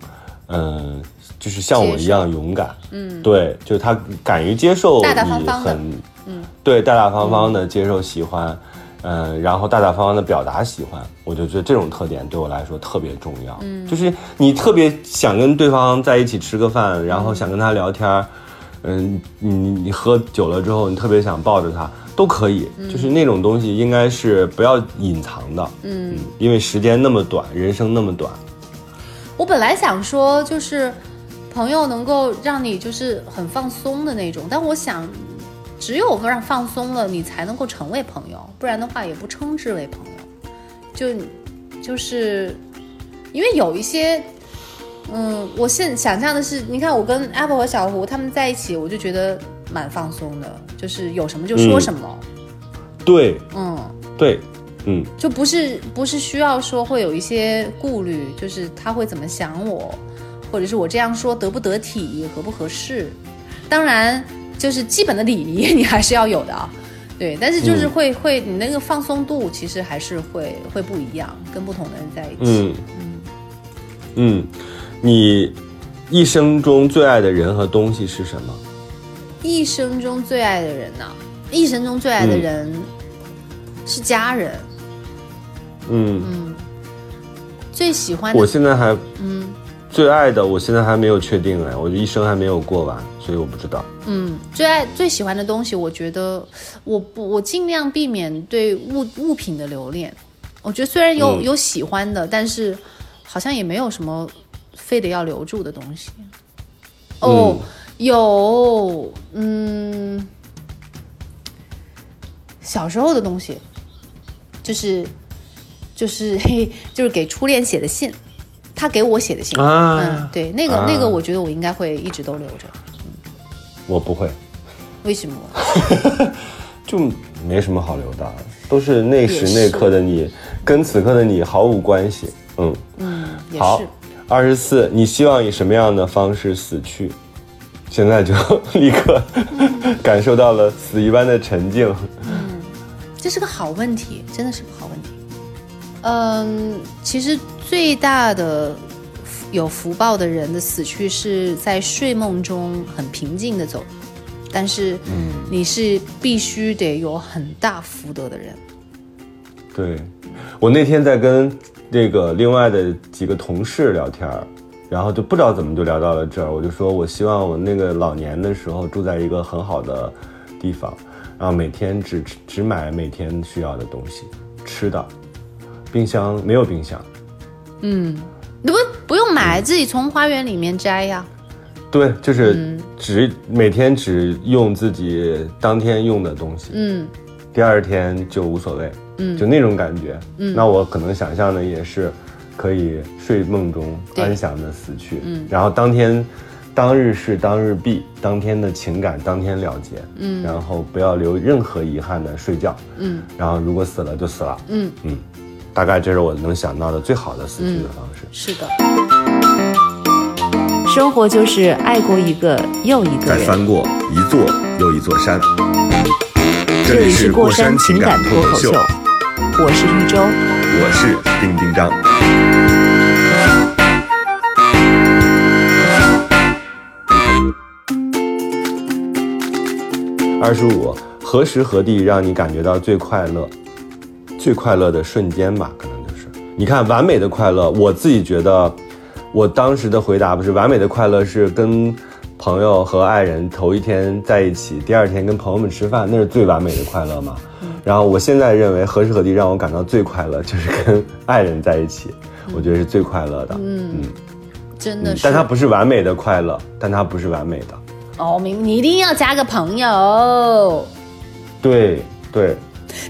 [SPEAKER 3] 嗯、就是像我一样勇敢。嗯，对，就是他敢于接受
[SPEAKER 2] 大大
[SPEAKER 3] 你
[SPEAKER 2] 方方的
[SPEAKER 3] 很，嗯，对，大大方方的接受喜欢。嗯，然后大大方方的表达喜欢，我就觉得这种特点对我来说特别重要。嗯，就是你特别想跟对方在一起吃个饭，然后想跟他聊天儿，嗯，你你喝酒了之后，你特别想抱着他，都可以。就是那种东西应该是不要隐藏的。嗯，因为时间那么短，人生那么短。
[SPEAKER 2] 我本来想说就是朋友能够让你就是很放松的那种，但我想只有让放松了，你才能够成为朋友，不然的话也不称之为朋友。就就是因为有一些。嗯，我现想象的是，你看我跟 Apple 和小胡他们在一起，我就觉得蛮放松的，就是有什么就说什么。
[SPEAKER 3] 对，
[SPEAKER 2] 嗯，
[SPEAKER 3] 对，嗯，
[SPEAKER 2] 就不是不是需要说会有一些顾虑，就是他会怎么想我，或者是我这样说得不得体，合不合适。当然，就是基本的礼仪 [laughs] 你还是要有的啊。对，但是就是会会你那个放松度其实还是会会不一样，跟不同的人在一起。
[SPEAKER 3] 嗯嗯嗯。你一生中最爱的人和东西是什么？
[SPEAKER 2] 一生中最爱的人呢？一生中最爱的人是家人。
[SPEAKER 3] 嗯
[SPEAKER 2] 嗯。最喜欢
[SPEAKER 3] 我现在还嗯，最爱的我现在还没有确定哎，我一生还没有过完，所以我不知道。
[SPEAKER 2] 嗯，最爱最喜欢的东西，我觉得我不我尽量避免对物物品的留恋。我觉得虽然有有喜欢的，但是好像也没有什么。非得要留住的东西，哦，有，嗯，小时候的东西，就是就是嘿，就是给初恋写的信，他给我写的信，嗯，对，那个那个，我觉得我应该会一直都留着。
[SPEAKER 3] 我不会，
[SPEAKER 2] 为什么？[laughs]
[SPEAKER 3] 就没什么好留的，都是那时那刻的你，跟此刻的你毫无关系。嗯
[SPEAKER 2] 嗯，
[SPEAKER 3] 好。二十四，你希望以什么样的方式死去？现在就立刻 [laughs] 感受到了死一般的沉静。
[SPEAKER 2] 嗯，这是个好问题，真的是个好问题。嗯，其实最大的有福报的人的死去是在睡梦中很平静的走，但是，嗯，你是必须得有很大福德的人。
[SPEAKER 3] 对，我那天在跟。那个另外的几个同事聊天然后就不知道怎么就聊到了这儿。我就说，我希望我那个老年的时候住在一个很好的地方，然后每天只只买每天需要的东西，吃的，冰箱没有冰箱。
[SPEAKER 2] 嗯，不不用买，自己从花园里面摘呀。
[SPEAKER 3] 对，就是只每天只用自己当天用的东西。
[SPEAKER 2] 嗯，
[SPEAKER 3] 第二天就无所谓。
[SPEAKER 2] 嗯，
[SPEAKER 3] 就那种感觉，嗯，那我可能想象的也是，可以睡梦中安详的死去，
[SPEAKER 2] 嗯，
[SPEAKER 3] 然后当天，当日事当日毕，当天的情感当天了结，
[SPEAKER 2] 嗯，
[SPEAKER 3] 然后不要留任何遗憾的睡觉，
[SPEAKER 2] 嗯，
[SPEAKER 3] 然后如果死了就死了，
[SPEAKER 2] 嗯。
[SPEAKER 3] 嗯，大概这是我能想到的最好的死去的方式。
[SPEAKER 2] 是的，
[SPEAKER 4] 生活就是爱过一个又一个
[SPEAKER 1] 再翻过一座又一座山。这里是过山情感脱口秀。
[SPEAKER 4] 我是玉州，
[SPEAKER 1] 我是丁丁张。
[SPEAKER 3] 二十五，何时何地让你感觉到最快乐？最快乐的瞬间吧，可能就是。你看，完美的快乐，我自己觉得，我当时的回答不是完美的快乐是跟朋友和爱人头一天在一起，第二天跟朋友们吃饭，那是最完美的快乐嘛？然后我现在认为何时何地让我感到最快乐，就是跟爱人在一起，我觉得是最快乐的。
[SPEAKER 2] 嗯嗯，真的是。
[SPEAKER 3] 但它不是完美的快乐，但它不是完美的。
[SPEAKER 2] 哦，明你一定要加个朋友。
[SPEAKER 3] 对对。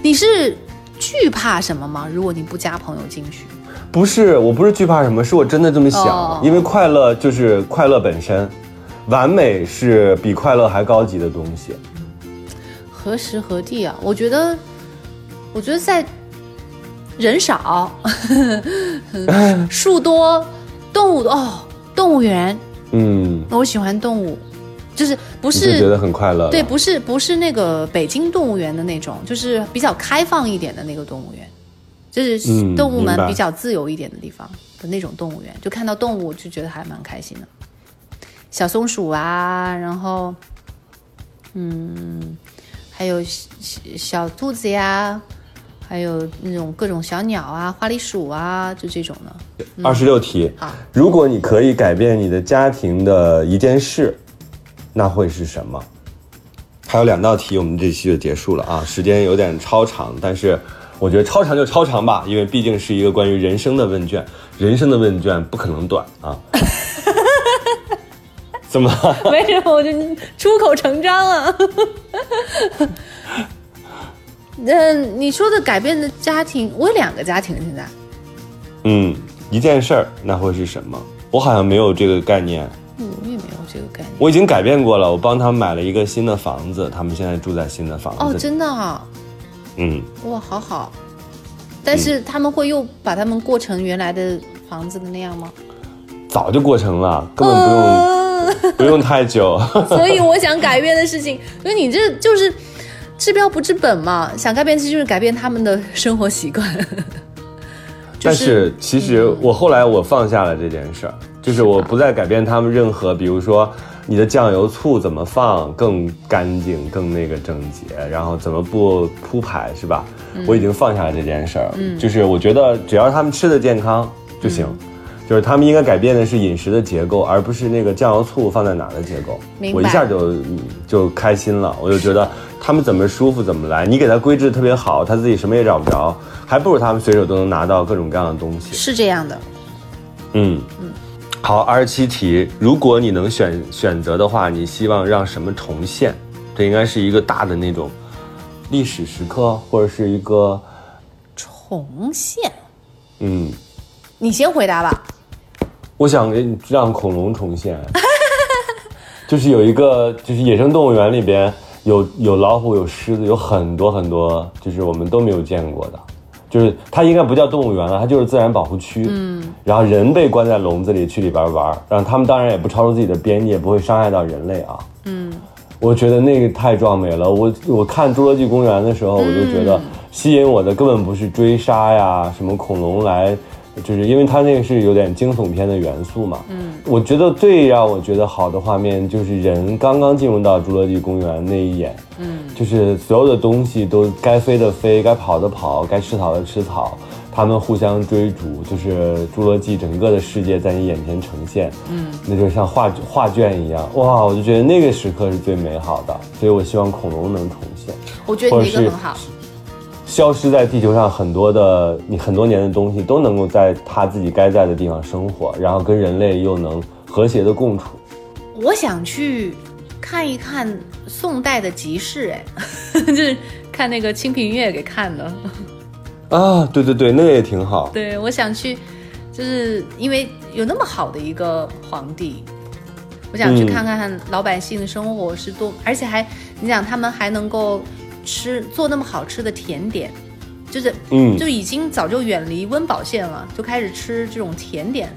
[SPEAKER 2] 你是惧怕什么吗？如果你不加朋友进去？
[SPEAKER 3] 不是，我不是惧怕什么，是我真的这么想。因为快乐就是快乐本身，完美是比快乐还高级的东西。
[SPEAKER 2] 何时何地啊？我觉得，我觉得在人少、[laughs] 树多、动物哦，动物园。
[SPEAKER 3] 嗯，
[SPEAKER 2] 我喜欢动物，就是不是
[SPEAKER 3] 觉得很快乐？
[SPEAKER 2] 对，不是不是那个北京动物园的那种，就是比较开放一点的那个动物园，就是动物们比较自由一点的地方的那种动物园，就看到动物就觉得还蛮开心的，小松鼠啊，然后，嗯。还有小小兔子呀，还有那种各种小鸟啊，花栗鼠啊，就这种的。
[SPEAKER 3] 二十六题，如果你可以改变你的家庭的一件事，那会是什么？还有两道题，我们这期就结束了啊，时间有点超长，但是我觉得超长就超长吧，因为毕竟是一个关于人生的问卷，人生的问卷不可能短啊。[laughs] 怎么了？[laughs]
[SPEAKER 2] 没什么，我就出口成章了。嗯，你说的改变的家庭，我有两个家庭现在。
[SPEAKER 3] 嗯，一件事儿，那会是什么？我好像没有这个概念。
[SPEAKER 2] 嗯，这个概念。
[SPEAKER 3] 我已经改变过了，我帮他们买了一个新的房子，他们现在住在新的房子。
[SPEAKER 2] 哦，真的啊？
[SPEAKER 3] 嗯，
[SPEAKER 2] 哇，好好。但是他们会又把他们过成原来的房子的那样吗？
[SPEAKER 3] 早就过成了，根本不用、
[SPEAKER 2] 呃
[SPEAKER 3] 不用太久。[laughs]
[SPEAKER 2] 所以我想改变的事情，所以你这就是治标不治本嘛。想改变其实就是改变他们的生活习惯。
[SPEAKER 3] 但是其实我后来我放下了这件事儿，就是我不再改变他们任何，比如说你的酱油醋怎么放更干净、更那个整洁，然后怎么不铺排，是吧？我已经放下了这件事儿，就是我觉得只要他们吃的健康就行。就是他们应该改变的是饮食的结构，而不是那个酱油醋放在哪儿的结构。我一下就就开心了，我就觉得他们怎么舒服怎么来。你给他规制特别好，他自己什么也找不着，还不如他们随手都能拿到各种各样的东西。
[SPEAKER 2] 是这样的，
[SPEAKER 3] 嗯嗯，好，二十七题，如果你能选选择的话，你希望让什么重现？这应该是一个大的那种历史时刻，或者是一个
[SPEAKER 2] 重现。
[SPEAKER 3] 嗯，
[SPEAKER 2] 你先回答吧。
[SPEAKER 3] 我想给你让恐龙重现，[laughs] 就是有一个就是野生动物园里边有有老虎有狮子有很多很多，就是我们都没有见过的。就是它应该不叫动物园了，它就是自然保护区。嗯，然后人被关在笼子里去里边玩，然后他们当然也不超出自己的边界，不会伤害到人类啊。嗯，我觉得那个太壮美了。我我看《侏罗纪公园》的时候，我就觉得吸引我的根本不是追杀呀，什么恐龙来，就是因为它那个是有点惊悚片的元素嘛。嗯，我觉得最让我觉得好的画面就是人刚刚进入到侏罗纪公园那一眼。嗯，就是所有的东西都该飞的飞，该跑的跑，该吃草的吃草，他们互相追逐，就是侏罗纪整个的世界在你眼前呈现。嗯，那就像画画卷一样，哇！我就觉得那个时刻是最美好的，所以我希望恐龙能重现。
[SPEAKER 2] 我觉得你那个很好。
[SPEAKER 3] 消失在地球上很多的你很多年的东西都能够在它自己该在的地方生活，然后跟人类又能和谐的共处。
[SPEAKER 2] 我想去看一看宋代的集市，哎，[laughs] 就是看那个《清平乐》给看的。[laughs]
[SPEAKER 3] 啊，对对对，那个也挺好。
[SPEAKER 2] 对，我想去，就是因为有那么好的一个皇帝，我想去看看老百姓的生活是多，而且还你想他们还能够吃做那么好吃的甜点，就是
[SPEAKER 3] 嗯。
[SPEAKER 2] 就已经早就远离温饱线了，就开始吃这种甜点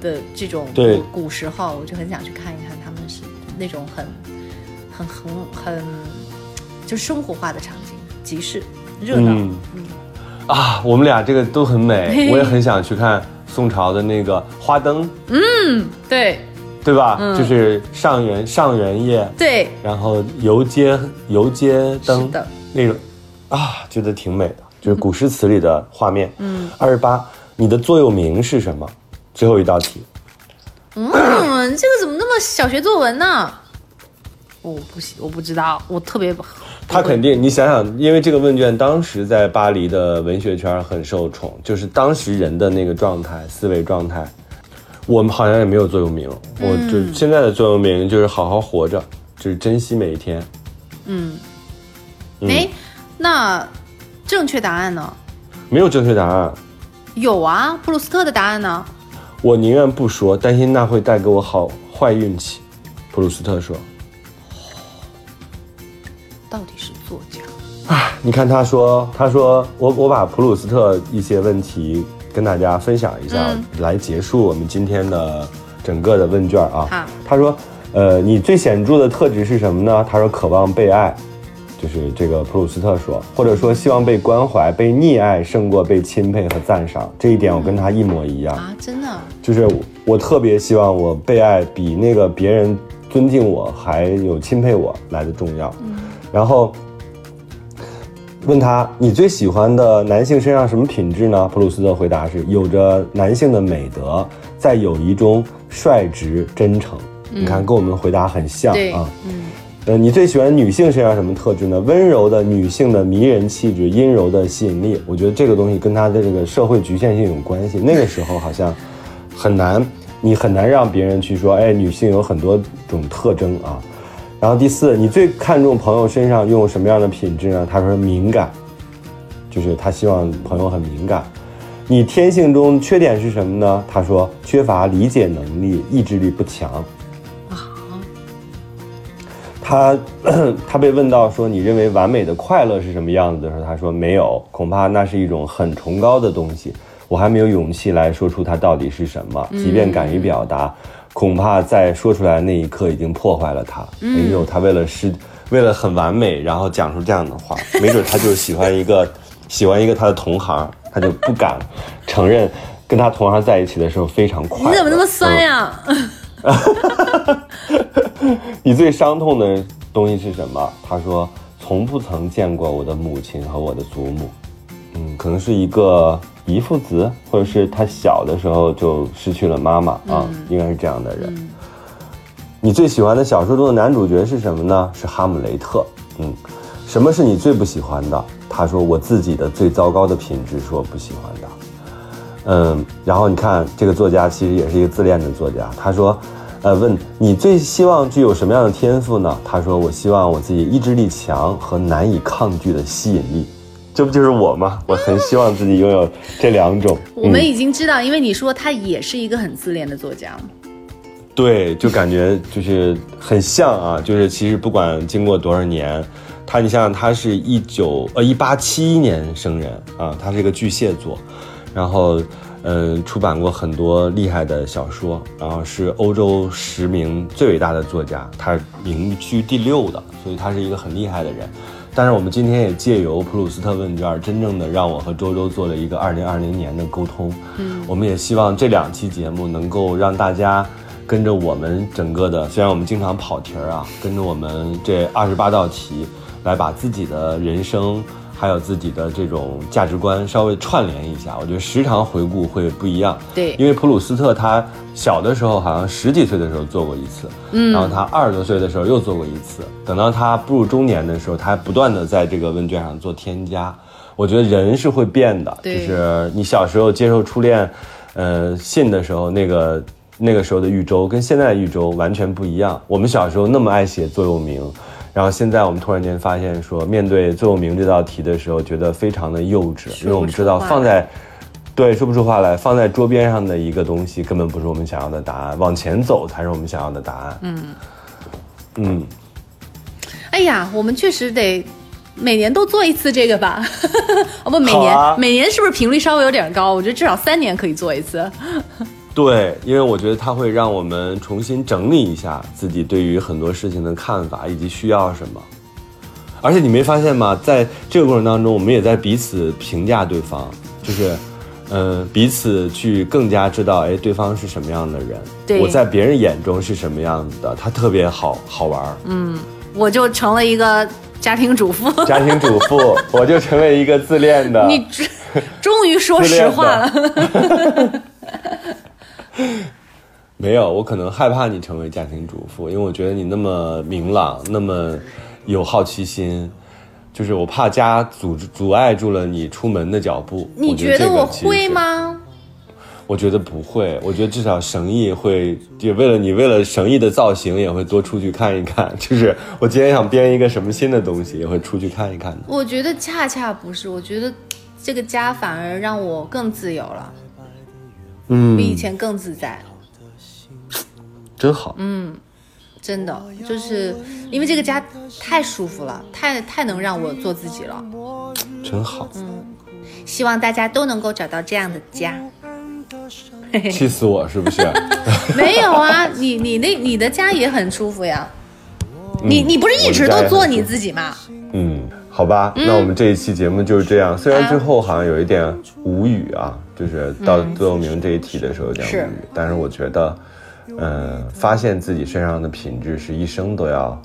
[SPEAKER 2] 的这种
[SPEAKER 3] 对。
[SPEAKER 2] 古古时候，我就很想去看一看他们是那种很很很很就生活化的场景，集市热闹。
[SPEAKER 3] 嗯。啊，我们俩这个都很美，[laughs] 我也很想去看宋朝的那个花灯，嗯
[SPEAKER 2] 对
[SPEAKER 3] 对吧？
[SPEAKER 2] 嗯
[SPEAKER 3] 就是上元上元夜，
[SPEAKER 2] 对，
[SPEAKER 3] 然后游街游街灯
[SPEAKER 2] 的
[SPEAKER 3] 那种啊，觉得挺美的，就是古诗词里的画面。嗯，二十八，你的座右铭是什么？最后一道题。
[SPEAKER 2] 嗯，这个怎么那么小学作文呢？我不行，我不知道，我特别不
[SPEAKER 3] 他肯定，你想想，因为这个问卷当时在巴黎的文学圈很受宠，就是当时人的那个状态、思维状态。我们好像也没有座右铭，我就现在的座右铭就是好好活着，就是珍惜每一天。嗯
[SPEAKER 2] 哎，那正确答案呢？
[SPEAKER 3] 没有正确答案，
[SPEAKER 2] 有啊，普鲁斯特的答案呢？
[SPEAKER 3] 我宁愿不说，担心那会带给我好坏运气。普鲁斯特说
[SPEAKER 2] 到底是作家啊？：“
[SPEAKER 3] 你看，他说，他说，我我把普鲁斯特一些问题跟大家分享一下，
[SPEAKER 2] 嗯
[SPEAKER 3] 来结束我们今天的整个的问卷啊。
[SPEAKER 2] 好
[SPEAKER 3] 他说，呃，你最显著的特质是什么呢？他说，渴望被爱，就是这个普鲁斯特说，或者说希望被关怀、被溺爱胜过被钦佩和赞赏。这一点我跟他一模一样。
[SPEAKER 2] 啊，真的？
[SPEAKER 3] 就是我特别希望我被爱比那个别人尊敬我还有钦佩我来的重要。嗯然后问他你最喜欢的男性身上什么品质呢？普鲁斯特回答是有着男性的美德，在友谊中率直真诚。你看，跟我们的回答很像
[SPEAKER 2] 对
[SPEAKER 3] 啊。
[SPEAKER 2] 嗯
[SPEAKER 3] 呃，你最喜欢女性身上什么特质呢？温柔的女性的迷人气质，阴柔的吸引力。我觉得这个东西跟她的这个社会局限性有关系。那个时候好像很难，你很难让别人去说，哎，女性有很多种特征啊。然后第四，你最看重朋友身上用什么样的品质呢？他说敏感，就是他希望朋友很敏感。你天性中缺点是什么呢？他说缺乏理解能力，意志力不强。他他被问到说你认为完美的快乐是什么样子的时候，他说没有，恐怕那是一种很崇高的东西，我还没有勇气来说出它到底是什么。即便敢于表达，恐怕在说出来那一刻已经破坏了他。哎呦，他为了是，为了很完美，然后讲出这样的话，没准他就喜欢一个 [laughs] 喜欢一个他的同行，他就不敢承认跟他同行在一起的时候非常快乐。
[SPEAKER 2] 你怎么那么酸呀？[laughs]
[SPEAKER 3] 你最伤痛的东西是什么？他说，从不曾见过我的母亲和我的祖母。嗯，可能是一个遗腹子，或者是他小的时候就失去了妈妈啊，应该是这样的人。你最喜欢的小说中的男主角是什么呢？是哈姆雷特。嗯，什么是你最不喜欢的？他说，我自己的最糟糕的品质是我不喜欢的。嗯，然后你看这个作家其实也是一个自恋的作家。他说，呃，问你最希望具有什么样的天赋呢？他说，我希望我自己意志力强和难以抗拒的吸引力。这不就是我吗？我很希望自己拥有这两种。
[SPEAKER 2] 我们已经知道，因为你说他也是一个很自恋的作家。
[SPEAKER 3] 对，就感觉就是很像啊，就是其实不管经过多少年，他你想想，他是一九呃一八七一年生人啊，他是一个巨蟹座，然后嗯出版过很多厉害的小说，然后是欧洲十名最伟大的作家，他名居第六的，所以他是一个很厉害的人。但是我们今天也借由普鲁斯特问卷，真正的让我和周周做了一个二零二零年的沟通。嗯，我们也希望这两期节目能够让大家。跟着我们整个的，虽然我们经常跑题儿啊，跟着我们这二十八道题，来把自己的人生还有自己的这种价值观稍微串联一下。我觉得时常回顾会不一样。
[SPEAKER 2] 对，
[SPEAKER 3] 因为普鲁斯特他小的时候好像十几岁的时候做过一次，嗯，然后他二十多岁的时候又做过一次，等到他步入中年的时候，他还不断的在这个问卷上做添加。我觉得人是会变的，就是你小时候接受初恋，呃，信的时候那个。那个时候的豫州跟现在的豫州完全不一样。我们小时候那么爱写座右铭，然后现在我们突然间发现说，面对座右铭这道题的时候，觉得非常的幼稚，因为我们知道放在，对，说不出话来，放在桌边上的一个东西根本不是我们想要的答案，往前走才是我们想要的答案。嗯嗯。
[SPEAKER 2] 哎呀，我们确实得每年都做一次这个吧？[laughs] 哦不，每年每年是不是频率稍微有点高？我觉得至少三年可以做一次。
[SPEAKER 3] 对，因为我觉得它会让我们重新整理一下自己对于很多事情的看法以及需要什么。而且你没发现吗？在这个过程当中，我们也在彼此评价对方，就是，嗯，彼此去更加知道，哎，对方是什么样的人。
[SPEAKER 2] 对，
[SPEAKER 3] 我在别人眼中是什么样子的，他特别好好玩儿。
[SPEAKER 2] 嗯，我就成了一个家庭主妇。[laughs]
[SPEAKER 3] 家庭主妇，我就成为一个自恋的。
[SPEAKER 2] 你终于说实话了。[laughs] [laughs]
[SPEAKER 3] 没有，我可能害怕你成为家庭主妇，因为我觉得你那么明朗，那么有好奇心，就是我怕家阻阻碍住了你出门的脚步。
[SPEAKER 2] 你觉得我会吗？
[SPEAKER 3] 我觉得不会，我觉得至少绳艺会，也为了你，为了绳艺的造型，也会多出去看一看。[laughs] 就是我今天想编一个什么新的东西，也会出去看一看。
[SPEAKER 2] 我觉得恰恰不是，我觉得这个家反而让我更自由了。
[SPEAKER 3] 嗯，
[SPEAKER 2] 比以前更自在，
[SPEAKER 3] 真好。
[SPEAKER 2] 嗯，真的，就是因为这个家太舒服了，太太能让我做自己了，
[SPEAKER 3] 真好。
[SPEAKER 2] 嗯，希望大家都能够找到这样的家。
[SPEAKER 3] 气死我是不是？[laughs]
[SPEAKER 2] 没有啊，你你那你的家也很舒服呀。你你不是一直都做你自己吗？
[SPEAKER 3] 嗯。好吧，那我们这一期节目就是这样。虽然最后好像有一点无语啊，就是到座右铭这一题的时候有点无语，但是我觉得，嗯，发现自己身上的品质是一生都要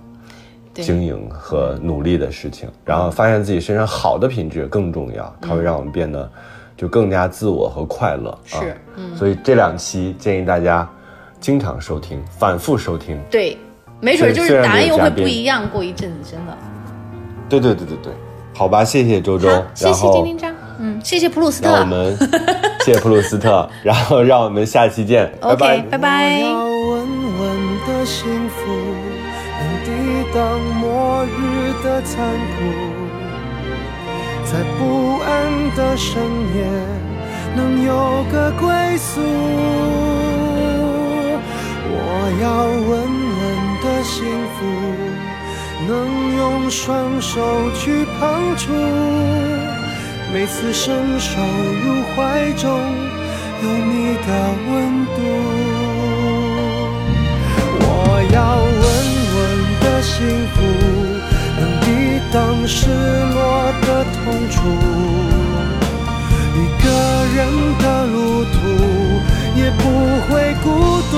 [SPEAKER 3] 经营和努力的事情。然后发现自己身上好的品质更重要，它会让我们变得就更加自我和快乐。
[SPEAKER 2] 是，
[SPEAKER 3] 所以这两期建议大家经常收听，反复收听。
[SPEAKER 2] 对。没准就是答案又会不一样。过一阵子真的。
[SPEAKER 3] 对对对对对，好吧，谢谢周周然后
[SPEAKER 2] 谢丁丁张，嗯，谢谢普鲁斯特。
[SPEAKER 3] 让我们谢谢普鲁斯特，[laughs] 然后让我们下期见，拜
[SPEAKER 2] OK，
[SPEAKER 3] 拜。
[SPEAKER 2] 拜拜。
[SPEAKER 5] 我要稳稳的幸福，能抵挡末日的残酷，在不安的深夜能有个归宿。我要稳稳的幸福，能用双手去碰触，每次伸手入怀中，有你的温度。我要稳稳的幸福，能抵挡失落的痛楚。一个人的路途也不会孤独。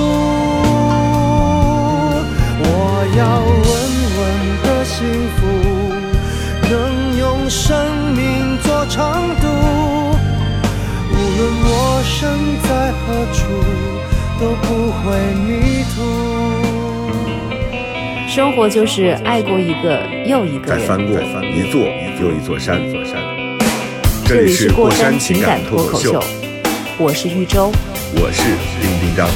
[SPEAKER 5] 我要稳稳的幸福，能生命做长度。无论我身在何处，都不会迷途。
[SPEAKER 4] 生活就是爱过一个又一个人。
[SPEAKER 1] 再翻过一座又一座山。这
[SPEAKER 4] 这里
[SPEAKER 1] 里
[SPEAKER 4] 是过山
[SPEAKER 1] 山情
[SPEAKER 4] 情感
[SPEAKER 1] 感脱口秀
[SPEAKER 4] 脱口秀，，我是玉州。
[SPEAKER 1] 我是丁丁张。